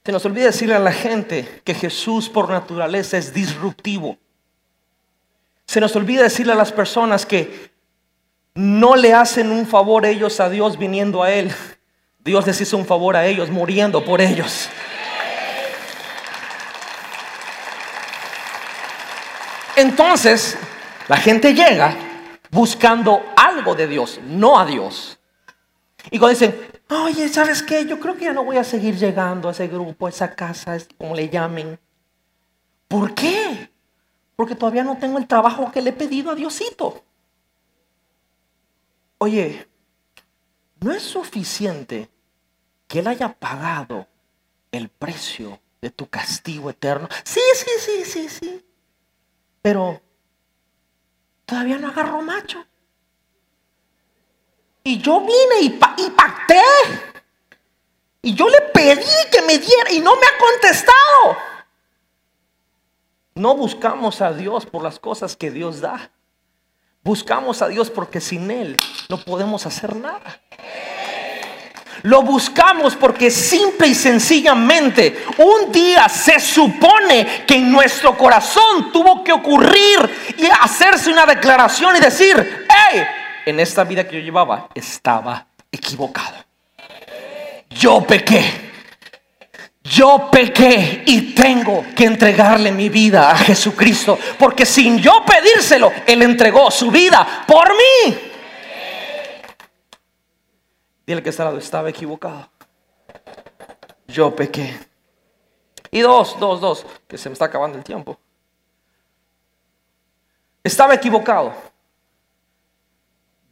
Se nos olvida decirle a la gente que Jesús por naturaleza es disruptivo. Se nos olvida decirle a las personas que no le hacen un favor ellos a Dios viniendo a Él. Dios les hizo un favor a ellos muriendo por ellos. Entonces, la gente llega buscando algo de Dios, no a Dios. Y cuando dicen, oye, ¿sabes qué? Yo creo que ya no voy a seguir llegando a ese grupo, a esa casa, como le llamen. ¿Por qué? Porque todavía no tengo el trabajo que le he pedido a Diosito. Oye, no es suficiente que Él haya pagado el precio de tu castigo eterno. Sí, sí, sí, sí, sí. Pero todavía no agarró macho. Y yo vine y, y pacté. Y yo le pedí que me diera y no me ha contestado. no buscamos a Dios por las cosas que Dios da. Buscamos a Dios porque sin Él no podemos hacer nada. Lo buscamos porque simple y sencillamente un día se supone que en nuestro corazón tuvo que ocurrir y hacerse una declaración y decir, hey, en esta vida que yo llevaba estaba equivocado. Yo pequé. Yo pequé y tengo que entregarle mi vida a Jesucristo, porque sin yo pedírselo, Él entregó su vida por mí. Dile que está lado, estaba equivocado. Yo pequé. Y dos, dos, dos, que se me está acabando el tiempo. Estaba equivocado.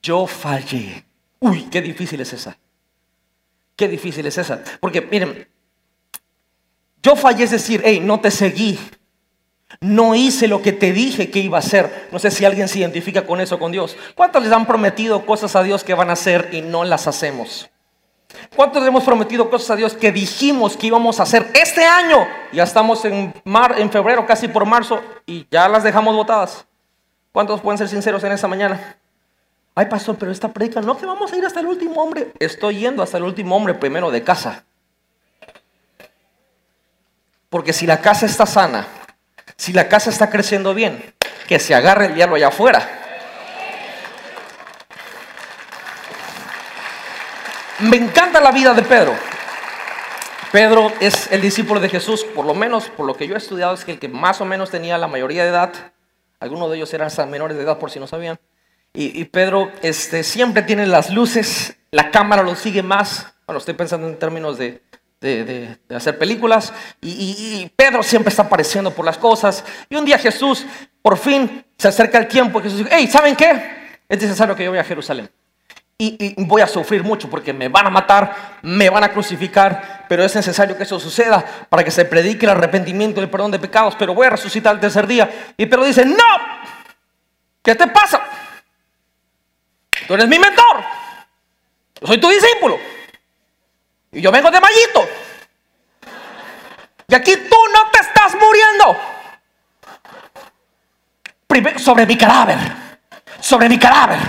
Yo fallé. Uy, qué difícil es esa. Qué difícil es esa. Porque miren, yo fallé es decir, hey, no te seguí. No hice lo que te dije que iba a hacer. No sé si alguien se identifica con eso, con Dios. ¿Cuántos les han prometido cosas a Dios que van a hacer y no las hacemos? ¿Cuántos le hemos prometido cosas a Dios que dijimos que íbamos a hacer este año? Ya estamos en, febrero, casi por marzo, y ya las dejamos votadas. ¿Cuántos pueden ser sinceros en esta mañana? Ay, pastor, pero esta predica, no que vamos a ir hasta el último hombre. Estoy yendo hasta el último hombre primero de casa. Porque si la casa está sana, si la casa está creciendo bien, que se agarre el diablo allá afuera. Me encanta la vida de Pedro. Pedro es el discípulo de Jesús, por lo menos por lo que yo he estudiado, es que el que más o menos tenía la mayoría de edad. Algunos de ellos eran hasta menores de edad, por si no sabían. Y, y Pedro este, siempre tiene las luces, la cámara lo sigue más. Bueno, estoy pensando en términos de, de, de- hacer películas. Y, y- y Pedro siempre está apareciendo por las cosas. Y un día Jesús, por fin, se acerca el tiempo. Y Jesús dice, hey, ¿saben qué? Es necesario que yo vaya a Jerusalén. Y, y voy a sufrir mucho porque me van a matar, me van a crucificar, pero es necesario que eso suceda para que se predique el arrepentimiento y el perdón de pecados, pero voy a resucitar el tercer día. Y Pedro dice, no, ¿qué te pasa? Tú eres mi mentor, yo soy tu discípulo, y yo vengo de Mallito. Y aquí tú no te estás muriendo. Sobre mi cadáver, sobre mi cadáver.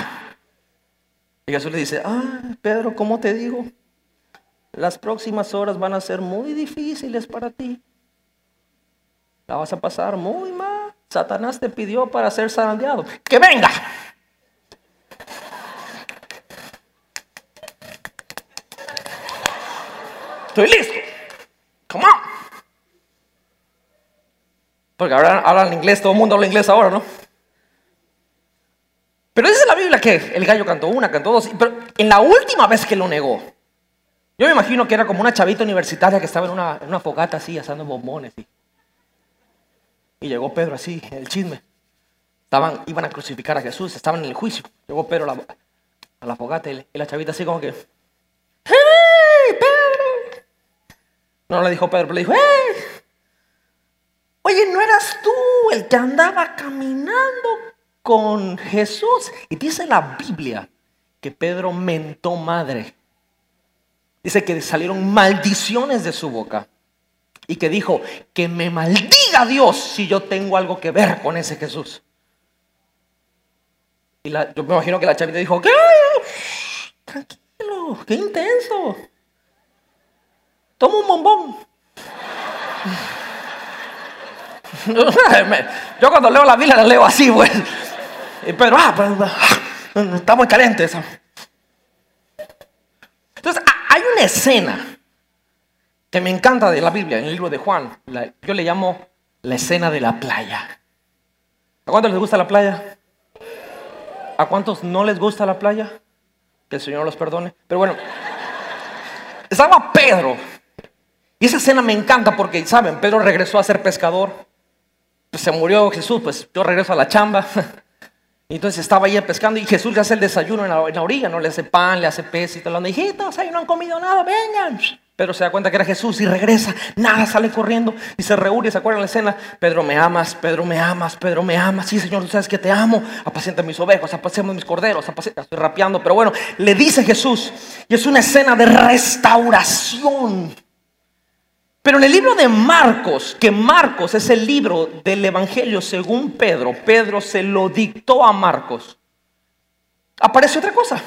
Y Jesús le dice, ah, Pedro, ¿cómo te digo? Las próximas horas van a ser muy difíciles para ti. La vas a pasar muy mal. Satanás te pidió para ser zarandeado. ¡Que venga! Estoy listo. Come on. Porque ahora hablan inglés, todo el mundo habla inglés ahora, ¿no? Pero dice la Biblia que el gallo cantó una, cantó dos, pero en la última vez que lo negó, yo me imagino que era como una chavita universitaria que estaba en una, en fogata así, asando bombones. Y, y llegó Pedro así, el chisme. Estaban, iban a crucificar a Jesús, estaban en el juicio. Llegó Pedro a la, a la fogata y la chavita así como que, ¡Hey, Pedro! No le dijo Pedro, pero le dijo, ¡Hey! Oye, ¿no eras tú el que andaba caminando con Jesús? Y dice la Biblia que Pedro mentó madre. Dice que salieron maldiciones de su boca. Y que dijo, que me maldiga Dios si yo tengo algo que ver con ese Jesús. Y yo me imagino que la chavita dijo, ¿qué? Tranquilo, qué intenso. Toma un bombón. Yo cuando leo la Biblia la leo así, pues. Y Pedro, ah, pues, ah, está muy caliente. Entonces, ha- hay una escena que me encanta de la Biblia, en el libro de Juan. Yo le llamo la escena de la playa. ¿A cuántos les gusta la playa? ¿A cuántos no les gusta la playa? Que el Señor los perdone. Pero bueno, estaba Pedro. Y esa escena me encanta porque, ¿saben? Pedro regresó a ser pescador. Pues se murió Jesús, pues yo regreso a la chamba. Y entonces estaba ahí pescando y Jesús le hace el desayuno en la, orilla, ¿no? Le hace pan, le hace pez y todo. Hijitos, ahí no han comido nada, vengan. Pedro se da cuenta que era Jesús y regresa. Nada, sale corriendo y se reúne. ¿Se acuerdan la escena? Pedro, me amas, Pedro, me amas, Pedro, me amas. Sí, Señor, tú sabes que te amo. Apacienta mis ovejas, apacienta mis corderos. apacienta- Estoy rapeando, pero bueno, le dice Jesús. Y es una escena de restauración. Pero en el libro de Marcos, que Marcos es el libro del Evangelio según Pedro, Pedro se lo dictó a Marcos, aparece otra cosa.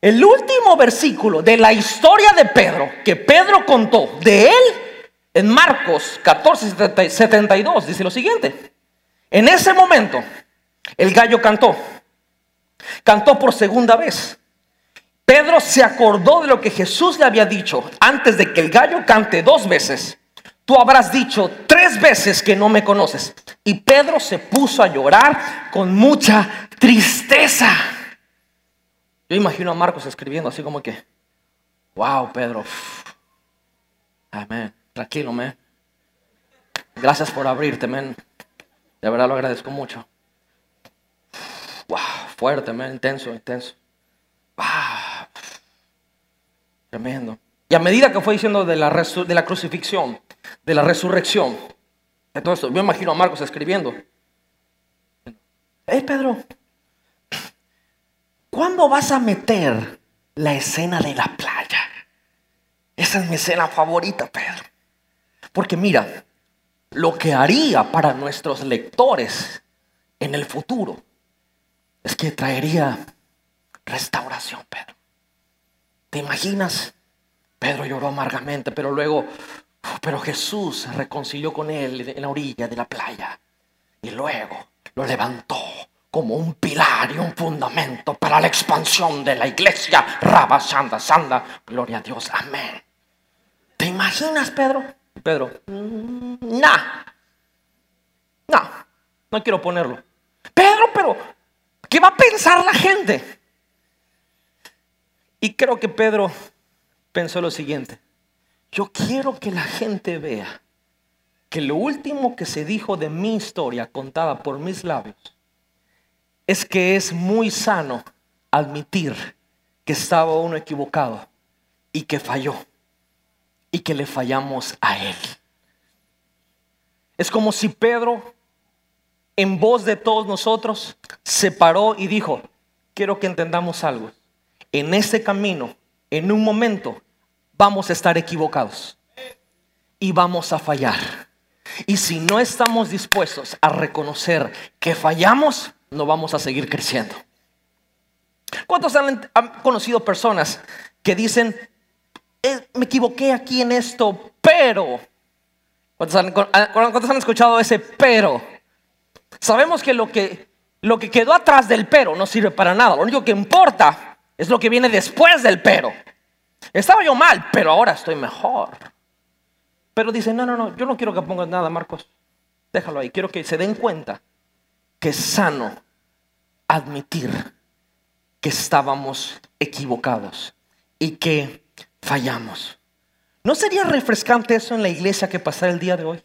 El último versículo de la historia de Pedro, que Pedro contó de él, en Marcos 14, 72, dice lo siguiente. En ese momento, el gallo cantó. Cantó por segunda vez. Pedro se acordó de lo que Jesús le había dicho antes de que el gallo cante dos veces. Tú habrás dicho tres veces que no me conoces. Y Pedro se puso a llorar con mucha tristeza. Yo imagino a Marcos escribiendo así como que, wow, Pedro. Amén. Tranquilo, man. Gracias por abrirte, man. De verdad lo agradezco mucho. Wow, fuerte, man. Intenso, intenso. Wow. Tremendo. Y a medida que fue diciendo de la, de la crucifixión, de la resurrección, de todo esto, yo imagino a Marcos escribiendo. Hey, Pedro, ¿Cuándo vas a meter la escena de la playa? Esa es mi escena favorita, Pedro. Porque mira, lo que haría para nuestros lectores en el futuro es que traería restauración, Pedro. ¿Te imaginas? Pedro lloró amargamente, pero luego, pero Jesús se reconcilió con él en la orilla de la playa y luego lo levantó como un pilar y un fundamento para la expansión de la iglesia. Raba, sanda, sanda. Gloria a Dios. Amén. ¿Te imaginas, Pedro? Pedro, mm, no. No, no quiero ponerlo. Pedro, pero, ¿qué va a pensar la gente? Y creo que Pedro pensó lo siguiente. Yo quiero que la gente vea que lo último que se dijo de mi historia contada por mis labios es que es muy sano admitir que estaba uno equivocado y que falló y que le fallamos a él. Es como si Pedro, en voz de todos nosotros, se paró y dijo, quiero que entendamos algo. En este camino, en un momento, vamos a estar equivocados y vamos a fallar. Y si no estamos dispuestos a reconocer que fallamos, no vamos a seguir creciendo. ¿Cuántos han, conocido personas que dicen, eh, me equivoqué aquí en esto, pero... Ah, ¿Cuántos han, escuchado ese pero? Sabemos que lo, que lo que quedó atrás del pero no sirve para nada. Lo único que importa es lo que viene después del pero. Estaba yo mal, pero ahora estoy mejor. Pero dice, no, no, no, yo no quiero que pongas nada, Marcos. Déjalo ahí. Quiero que se den cuenta que es sano admitir que estábamos equivocados y que fallamos. ¿No sería refrescante eso en la iglesia que pasara el día de hoy?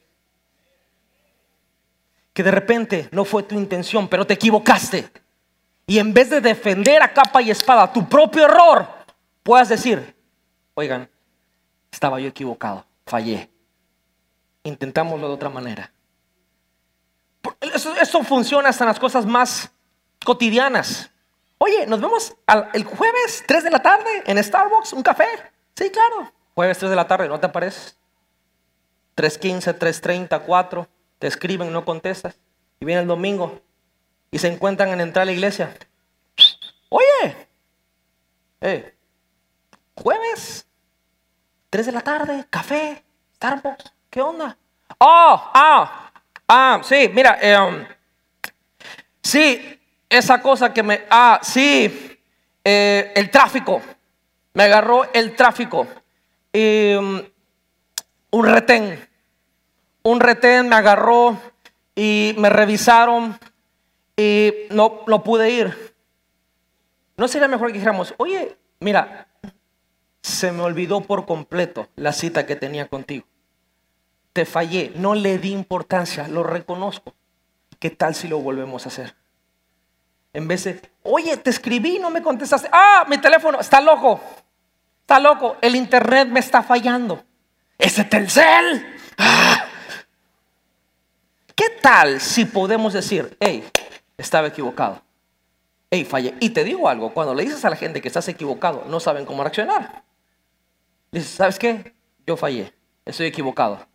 Que de repente no fue tu intención, pero te equivocaste. Y en vez de defender a capa y espada tu propio error, puedas decir, oigan, estaba yo equivocado, fallé. Intentámoslo de otra manera. Eso, funciona hasta en las cosas más cotidianas. Oye, nos vemos el jueves 3 de la tarde en Starbucks, un café. Sí, claro. Jueves 3 de la tarde, ¿no te apareces? 3.15, 3.30, 4. Te escriben, no contestas. Y viene el domingo y se encuentran en entrar a la iglesia. Oye, eh, jueves, 3 de la tarde, café, Starbucks, ¿qué onda? Oh, ah, Ah, sí, mira, eh, um, sí, esa cosa que me... Ah, sí, eh, el tráfico. Me agarró el tráfico. Um, un retén. Un retén me agarró y me revisaron y no, pude ir. ¿No sería mejor que dijéramos, oye, mira, se me olvidó por completo la cita que tenía contigo? te fallé, no le di importancia, lo reconozco. ¿Qué tal si lo volvemos a hacer? En vez de, oye, te escribí, no me contestaste. Ah, mi teléfono está loco. Está loco. El internet me está fallando. Ese Telcel. Ah. ¿Qué tal si podemos decir, hey, estaba equivocado? Hey, fallé. Y te digo algo, cuando le dices a la gente que estás equivocado, no saben cómo reaccionar. Dices, ¿sabes qué? Yo fallé. estoy equivocado.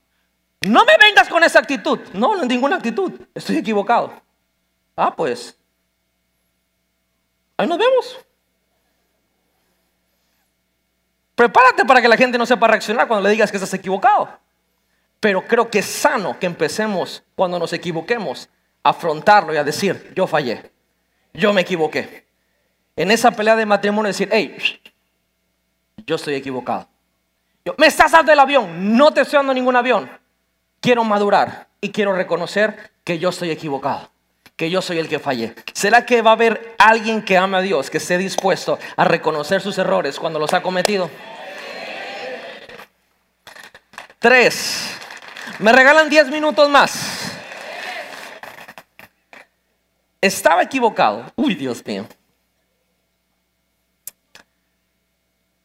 No me vengas con esa actitud. No, no ninguna actitud. Estoy equivocado. Ah, pues. Ahí nos vemos. Prepárate para que la gente no sepa reaccionar cuando le digas que estás equivocado. Pero creo que es sano que empecemos cuando nos equivoquemos afrontarlo y a decir, yo fallé, yo me equivoqué. En esa pelea de matrimonio decir, hey, yo estoy equivocado. me estás dando el avión, no te estoy dando ningún avión. Quiero madurar y quiero reconocer que yo estoy equivocado que yo soy el que fallé? ¿Será que va a haber alguien que ame a Dios, que esté dispuesto a reconocer sus errores cuando los ha cometido? Tres. Me regalan diez minutos más. Estaba equivocado. Uy, Dios mío.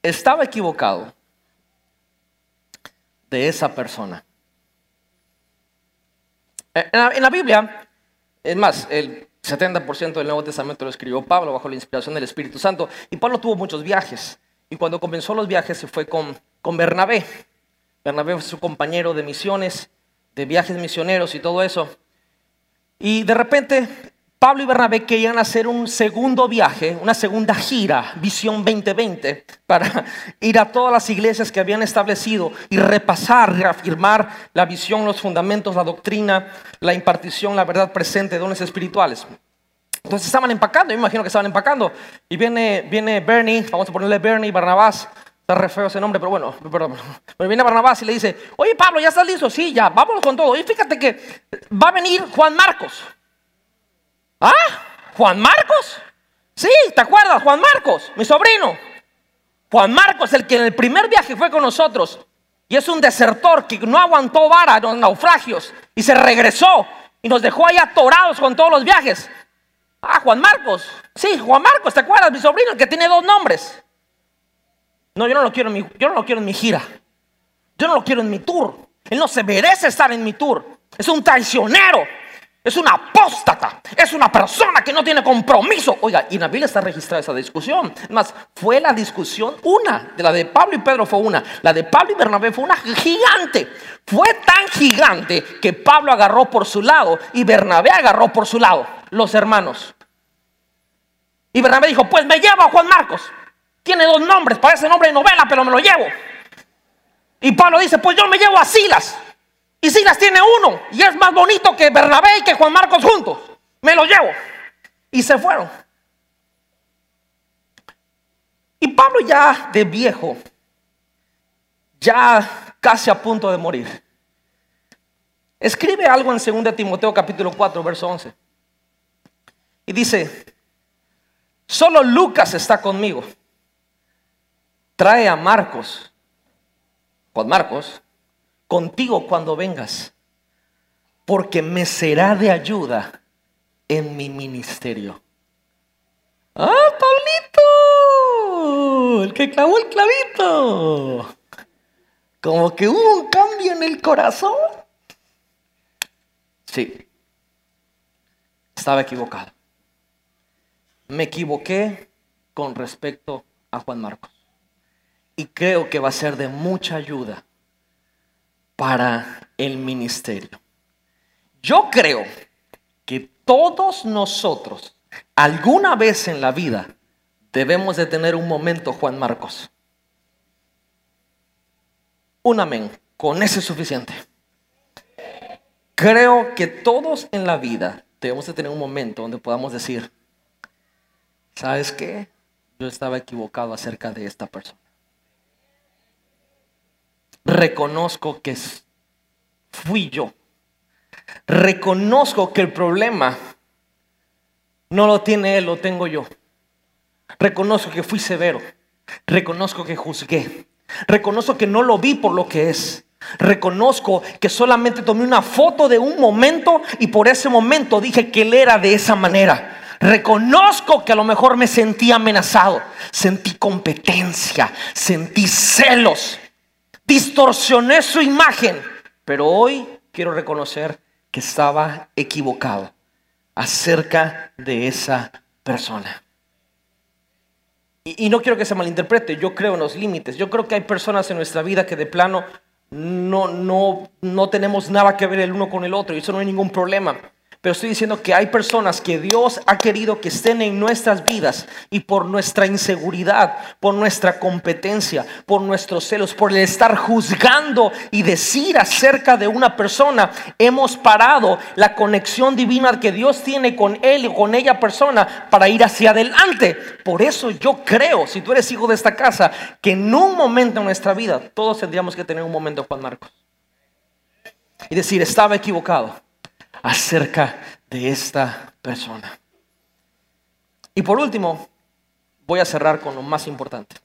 Estaba equivocado de esa persona. En la, Biblia es más, el 70% del Nuevo Testamento lo escribió Pablo bajo la inspiración del Espíritu Santo. Y Pablo tuvo muchos viajes. Y cuando comenzó los viajes se fue con, con Bernabé. Bernabé fue su compañero de misiones, de viajes misioneros y todo eso. Y de repente Pablo y Bernabé querían hacer un segundo viaje, una segunda gira, Visión 2020, para ir a todas las iglesias que habían establecido y repasar, reafirmar la visión, los fundamentos, la doctrina, la impartición, la verdad presente, dones espirituales. Entonces estaban empacando, yo me imagino que estaban empacando. Y viene, viene Bernie, vamos a ponerle Bernie, Barnabás, está re feo ese nombre, pero bueno, perdón. Pero viene Barnabás y le dice, oye Pablo, ¿ya estás listo? Sí, ya, vámonos con todo. Y fíjate que va a venir Juan Marcos. ¿Ah? ¿Juan Marcos? Sí, ¿te acuerdas? Juan Marcos, mi sobrino. Juan Marcos, el que en el primer viaje fue con nosotros. Y es un desertor que no aguantó vara en los naufragios y se regresó y nos dejó ahí atorados con todos los viajes. Ah, Juan Marcos. Sí, Juan Marcos, ¿te acuerdas? Mi sobrino, el que tiene dos nombres. No, yo no lo quiero en mi, yo no lo quiero en mi gira. Yo no lo quiero en mi tour. Él no se merece estar en mi tour. Es un traicionero. Es una apóstata. Es una persona que no tiene compromiso. Oiga, y en la Biblia está registrada esa discusión. Además, fue la discusión una. De la de Pablo y Pedro fue una. La de Pablo y Bernabé fue una gigante. Fue tan gigante que Pablo agarró por su lado y Bernabé agarró por su lado. Los hermanos. Y Bernabé dijo, pues me llevo a Juan Marcos. Tiene dos nombres, parece nombre de novela, pero me lo llevo. Y Pablo dice, pues yo me llevo a Silas. Y Silas tiene uno y es más bonito que Bernabé y que Juan Marcos juntos. Me lo llevo. Y se fueron. Y Pablo ya de viejo, ya casi a punto de morir, escribe algo en 2 Timoteo capítulo 4, verso 11. Y dice, solo Lucas está conmigo. Trae a Marcos, Juan Marcos, contigo cuando vengas, porque me será de ayuda en mi ministerio. ¡Ah, Pablito! El que clavó el clavito. Como que hubo un cambio en el corazón. Sí, estaba equivocado. Me equivoqué con respecto a Juan Marcos. Y creo que va a ser de mucha ayuda para el ministerio. Yo creo que todos nosotros, alguna vez en la vida, debemos de tener un momento, Juan Marcos. Un amén, con ese es suficiente. Creo que todos en la vida debemos de tener un momento donde podamos decir, ¿sabes qué? Yo estaba equivocado acerca de esta persona reconozco que fui yo. Reconozco que el problema no lo tiene él, lo tengo yo. Reconozco que fui severo. Reconozco que juzgué. Reconozco que no lo vi por lo que es. Reconozco que solamente tomé una foto de un momento y por ese momento dije que él era de esa manera. Reconozco que a lo mejor me sentí amenazado, sentí competencia, sentí celos distorsioné su imagen, pero hoy quiero reconocer que estaba equivocado acerca de esa persona. Y, no quiero que se malinterprete, yo creo en los límites, yo creo que hay personas en nuestra vida que de plano no, no, no tenemos nada que ver el uno con el otro y eso no hay ningún problema. Pero estoy diciendo que hay personas que Dios ha querido que estén en nuestras vidas y por nuestra inseguridad, por nuestra competencia, por nuestros celos, por el estar juzgando y decir acerca de una persona, hemos parado la conexión divina que Dios tiene con él y con ella persona para ir hacia adelante. Por eso yo creo, si tú eres hijo de esta casa, que en un momento en nuestra vida todos tendríamos que tener un momento Juan Marcos. Y decir, estaba equivocado acerca de esta persona. Y por último, voy a cerrar con lo más importante.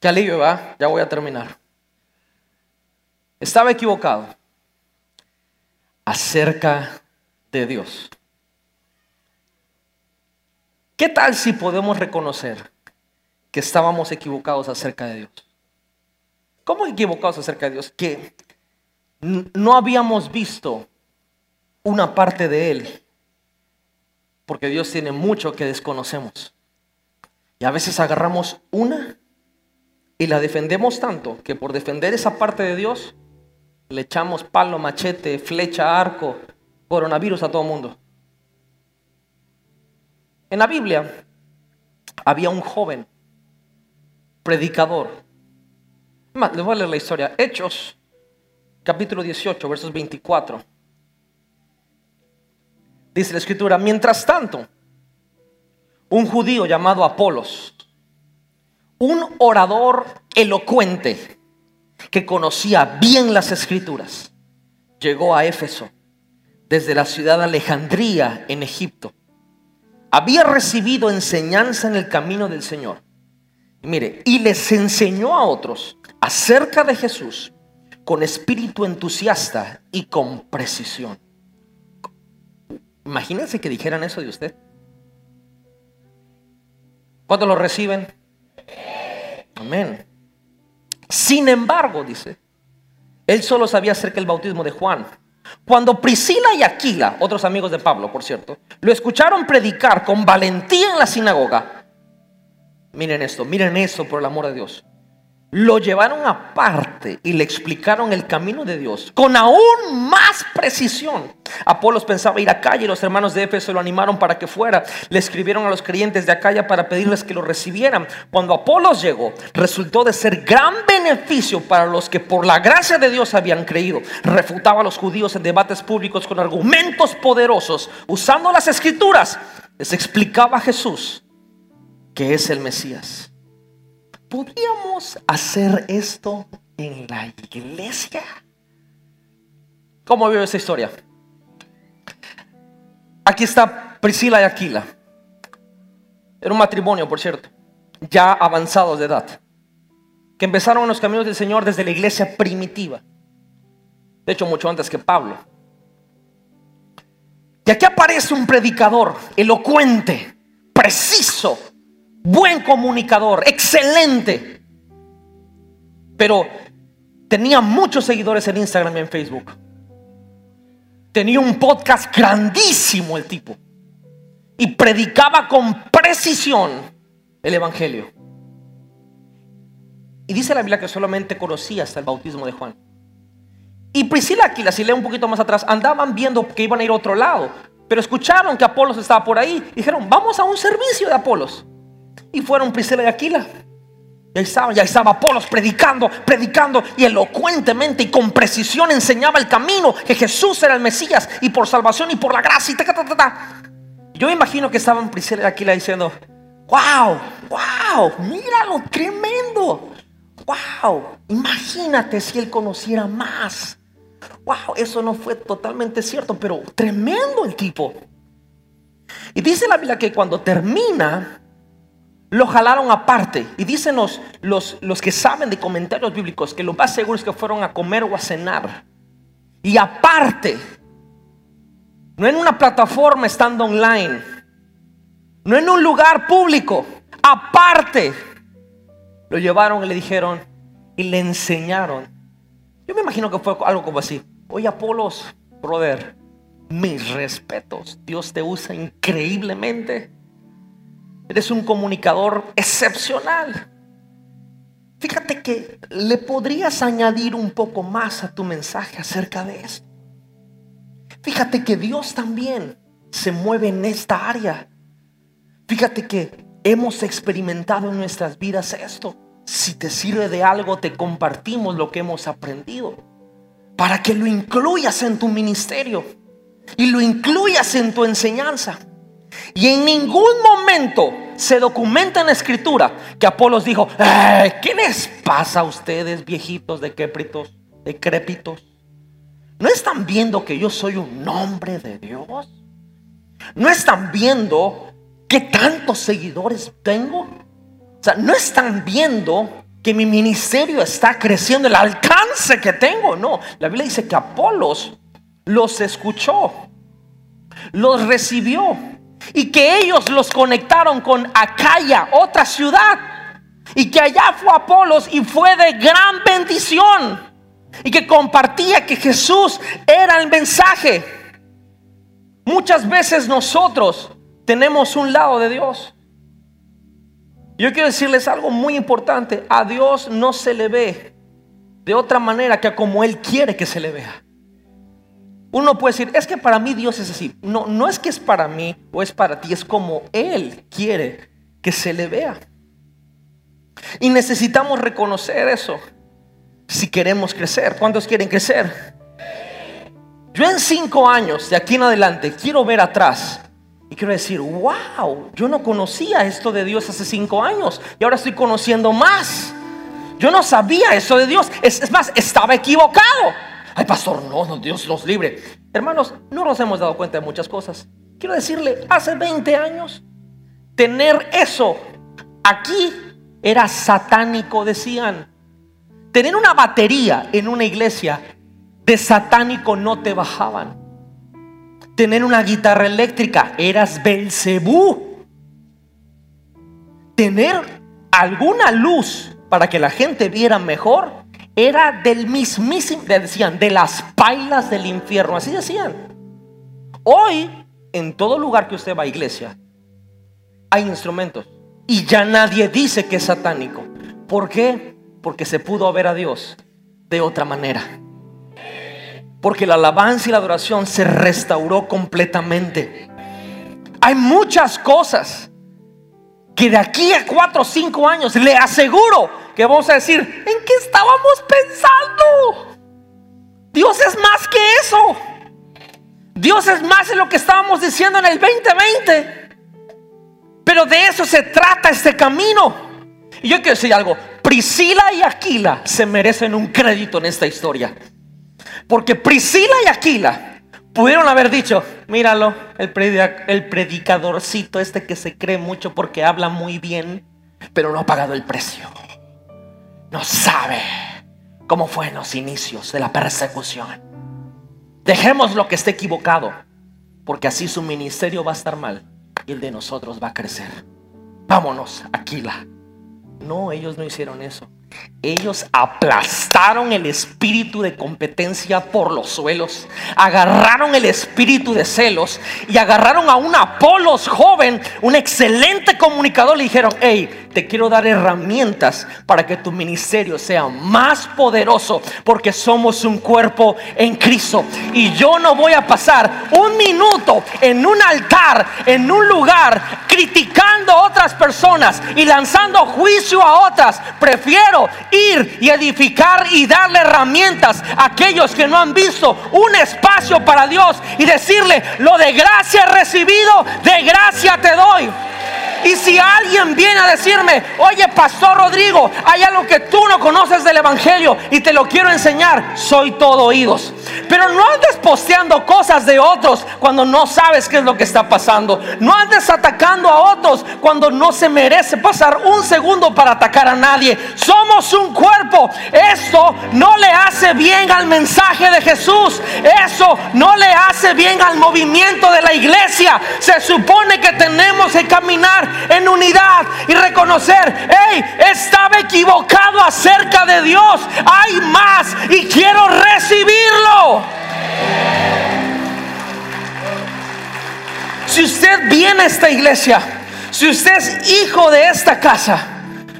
Qué alivio, va, ya voy a terminar. Estaba equivocado acerca de Dios. ¿Qué tal si podemos reconocer que estábamos equivocados acerca de Dios? ¿Cómo equivocados acerca de Dios? Que no habíamos visto una parte de Él, porque Dios tiene mucho que desconocemos. Y a veces agarramos una y la defendemos tanto que por defender esa parte de Dios le echamos palo, machete, flecha, arco, coronavirus a todo el mundo. En la Biblia había un joven predicador. Les voy a leer la historia. Hechos capítulo 18, versos 24. Dice la escritura, mientras tanto, un judío llamado Apolos, un orador elocuente que conocía bien las escrituras, llegó a Éfeso desde la ciudad de Alejandría en Egipto. Había recibido enseñanza en el camino del Señor. Mire, y les enseñó a otros acerca de Jesús con espíritu entusiasta y con precisión. Imagínense que dijeran eso de usted. ¿Cuántos lo reciben? Amén. Sin embargo, dice, él solo sabía acerca del bautismo de Juan. Cuando Priscila y Aquila, otros amigos de Pablo, por cierto, lo escucharon predicar con valentía en la sinagoga, miren esto, miren esto por el amor de Dios lo llevaron aparte y le explicaron el camino de Dios con aún más precisión. Apolos pensaba ir a calle y los hermanos de Éfeso lo animaron para que fuera. Le escribieron a los creyentes de Acaya para pedirles que lo recibieran. Cuando Apolos llegó, resultó de ser gran beneficio para los que por la gracia de Dios habían creído. Refutaba a los judíos en debates públicos con argumentos poderosos, usando las escrituras. Les explicaba a Jesús que es el Mesías. ¿Podríamos hacer esto en la iglesia? ¿Cómo vio esa historia? Aquí está Priscila y Aquila. Era un matrimonio, por cierto, ya avanzados de edad, que empezaron en los caminos del Señor desde la iglesia primitiva. De hecho, mucho antes que Pablo. Y aquí aparece un predicador elocuente, preciso, buen comunicador, excelente. Pero tenía muchos seguidores en Instagram y en Facebook. Tenía un podcast grandísimo el tipo. Y predicaba con precisión el Evangelio. Y dice la Biblia que solamente conocía hasta el bautismo de Juan. Y Priscila Aquila, si lee un poquito más atrás, andaban viendo que iban a ir a otro lado. Pero escucharon que Apolos estaba por ahí. Dijeron, vamos a un servicio de Apolos. Y fueron Priscila y Aquila. Y ahí estaba, ya estaba Apolos predicando, predicando y elocuentemente y con precisión enseñaba el camino, que Jesús era el Mesías y por salvación y por la gracia. Y Yo imagino que estaban Priscila y Aquila diciendo, wow, wow, míralo, tremendo. Wow, imagínate si él conociera más. Wow, eso no fue totalmente cierto, pero tremendo el tipo. Y dice la Biblia que cuando termina lo jalaron aparte. Y dicen los, los, que saben de comentarios bíblicos que lo más seguro es que fueron a comer o a cenar. Y aparte, no en una plataforma estando online, no en un lugar público, aparte, lo llevaron y le dijeron y le enseñaron. Yo me imagino que fue algo como así. Oye, Apolos, brother, mis respetos. Dios te usa increíblemente. Eres un comunicador excepcional. Fíjate que le podrías añadir un poco más a tu mensaje acerca de esto. Fíjate que Dios también se mueve en esta área. Fíjate que hemos experimentado en nuestras vidas esto. Si te sirve de algo, te compartimos lo que hemos aprendido para que lo incluyas en tu ministerio y lo incluyas en tu enseñanza. Y en ningún momento se documenta en la escritura que Apolos dijo, ¿qué les pasa a ustedes viejitos decrépitos, decrépitos? ¿No están viendo que yo soy un hombre de Dios? ¿No están viendo que tantos seguidores tengo? O sea, ¿no están viendo que mi ministerio está creciendo, el alcance que tengo? No, la Biblia dice que Apolos los escuchó, los recibió y que ellos los conectaron con Acaya, otra ciudad, y que allá fue Apolos y fue de gran bendición, y que compartía que Jesús era el mensaje. Muchas veces nosotros tenemos un lado de Dios. Yo quiero decirles algo muy importante, a Dios no se le ve de otra manera que como Él quiere que se le vea. Uno puede decir, es que para mí Dios es así. No, no es que es para mí o es para ti, es como Él quiere que se le vea. Y necesitamos reconocer eso si queremos crecer. ¿Cuántos quieren crecer? Yo en cinco años, de aquí en adelante, quiero ver atrás y quiero decir, wow, yo no conocía esto de Dios hace cinco años y ahora estoy conociendo más. Yo no sabía eso de Dios. Es, más, estaba equivocado. Ay, pastor, no, no, Dios los libre. Hermanos, no nos hemos dado cuenta de muchas cosas. Quiero decirle, hace 20 años, tener eso aquí era satánico, decían. Tener una batería en una iglesia de satánico no te bajaban. Tener una guitarra eléctrica eras Belcebú. Tener alguna luz para que la gente viera mejor era del mismísimo, decían, de las pailas del infierno, así decían. Hoy, en todo lugar que usted va a iglesia, hay instrumentos. Y ya nadie dice que es satánico. ¿Por qué? Porque se pudo ver a Dios de otra manera. Porque la alabanza y la adoración se restauró completamente. Hay muchas cosas que de aquí a cuatro o cinco años le aseguro que vamos a decir, ¿en qué estábamos pensando? Dios es más que eso. Dios es más de lo que estábamos diciendo en el 2020. Pero de eso se trata este camino. Y yo quiero decir algo, Priscila y Aquila se merecen un crédito en esta historia. Porque Priscila y Aquila pudieron haber dicho, míralo, el, el predicadorcito este que se cree mucho porque habla muy bien, pero no ha pagado el precio no sabe cómo fue en los inicios de la persecución. Dejemos lo que esté equivocado, porque así su ministerio va a estar mal y el de nosotros va a crecer. Vámonos, Aquila. No, ellos no hicieron eso. Ellos aplastaron el espíritu de competencia por los suelos, agarraron el espíritu de celos y agarraron a un Apolos joven, un excelente comunicador, le dijeron, hey, te quiero dar herramientas para que tu ministerio sea más poderoso, porque somos un cuerpo en Cristo. Y yo no voy a pasar un minuto en un altar, en un lugar, criticando a otras personas y lanzando juicio a otras. Prefiero ir y edificar y darle herramientas a aquellos que no han visto un espacio para Dios y decirle, lo de gracia recibido, de gracia te doy. Y si alguien viene a decirme, oye, Pastor Rodrigo, hay algo que tú no conoces del Evangelio y te lo quiero enseñar, soy todo oídos. Pero no andes posteando cosas de otros cuando no sabes qué es lo que está pasando. No andes atacando a otros cuando no se merece pasar un segundo para atacar a nadie. Somos un cuerpo. Esto no le hace bien al mensaje de Jesús. Eso no le hace bien al movimiento de la iglesia. Se supone que tenemos que caminar en unidad y reconocer, hey, estaba equivocado acerca de Dios. Hay más y quiero recibirlo. Si usted viene a esta iglesia, si usted es hijo de esta casa,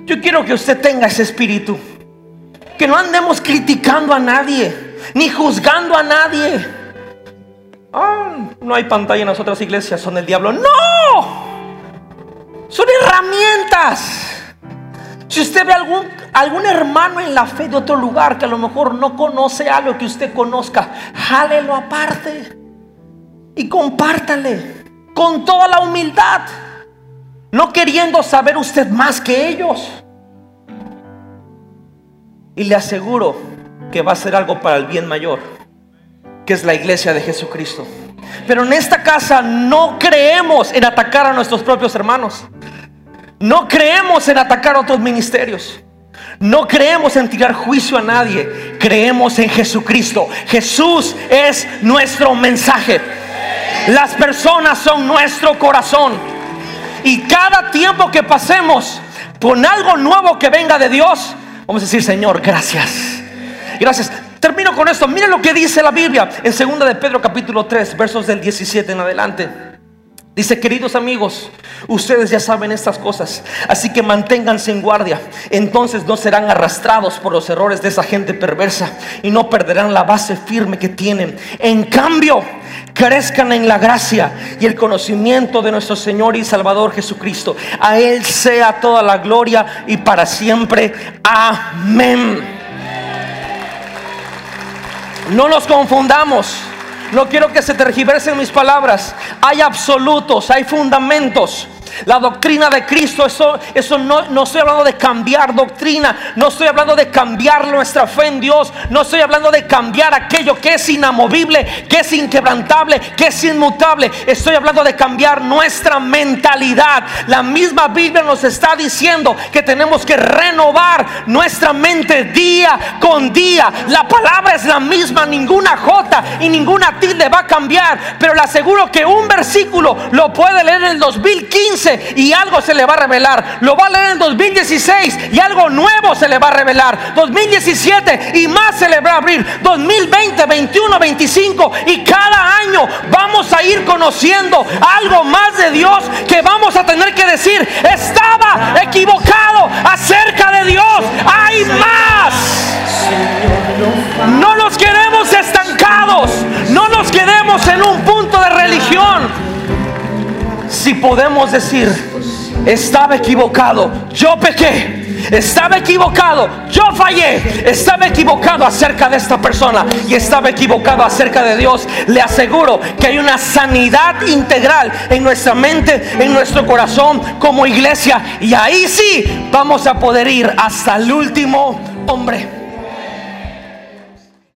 Yo quiero que usted tenga ese espíritu. Que no andemos criticando a nadie, ni juzgando a nadie. Ah, no hay pantalla en las otras iglesias, son el diablo. No, son herramientas. Si usted ve algún, algún hermano en la fe de otro lugar que a lo mejor no conoce algo que usted conozca, jálelo aparte y compártale con toda la humildad, no queriendo saber usted más que ellos. Y le aseguro que va a ser algo para el bien mayor, que es la iglesia de Jesucristo. Pero en esta casa no creemos en atacar a nuestros propios hermanos. No creemos en atacar a otros ministerios. No creemos en tirar juicio a nadie. Creemos en Jesucristo. Jesús es nuestro mensaje. Las personas son nuestro corazón. Y cada tiempo que pasemos con algo nuevo que venga de Dios, vamos a decir, Señor, gracias. Gracias. Con esto. Miren lo que dice la Biblia en 2 de Pedro capítulo 3, versos del 17 en adelante. Dice, queridos amigos, ustedes ya saben estas cosas, así que manténganse en guardia. Entonces no serán arrastrados por los errores de esa gente perversa y no perderán la base firme que tienen. En cambio, crezcan en la gracia y el conocimiento de nuestro Señor y Salvador Jesucristo. A Él sea toda la gloria y para siempre. Amén. No nos confundamos. No quiero que se tergiversen mis palabras. Hay absolutos, hay fundamentos. La doctrina de Cristo, eso, eso no, no estoy hablando de cambiar doctrina, no estoy hablando de cambiar nuestra fe en Dios, no estoy hablando de cambiar aquello que es inamovible, que es inquebrantable, que es inmutable. Estoy hablando de cambiar nuestra mentalidad. La misma Biblia nos está diciendo que tenemos que renovar nuestra mente día con día. La palabra es la misma, ninguna jota y ninguna tilde va a cambiar, pero le aseguro que un versículo lo puede leer en el 2015 y algo se le va a revelar. Lo va a leer en 2016 y algo nuevo se le va a revelar. 2017 y más se le va a abrir. 2020, 21, 25 y cada año vamos a ir conociendo algo más de Dios que vamos a tener que decir, estaba equivocado acerca de Dios. Hay más. No nos quedemos estancados. No nos quedemos en un punto de religión si podemos decir, estaba equivocado, yo pequé, estaba equivocado, yo fallé, estaba equivocado acerca de esta persona y estaba equivocado acerca de Dios, le aseguro que hay una sanidad integral en nuestra mente, en nuestro corazón como iglesia. Y ahí sí vamos a poder ir hasta el último hombre.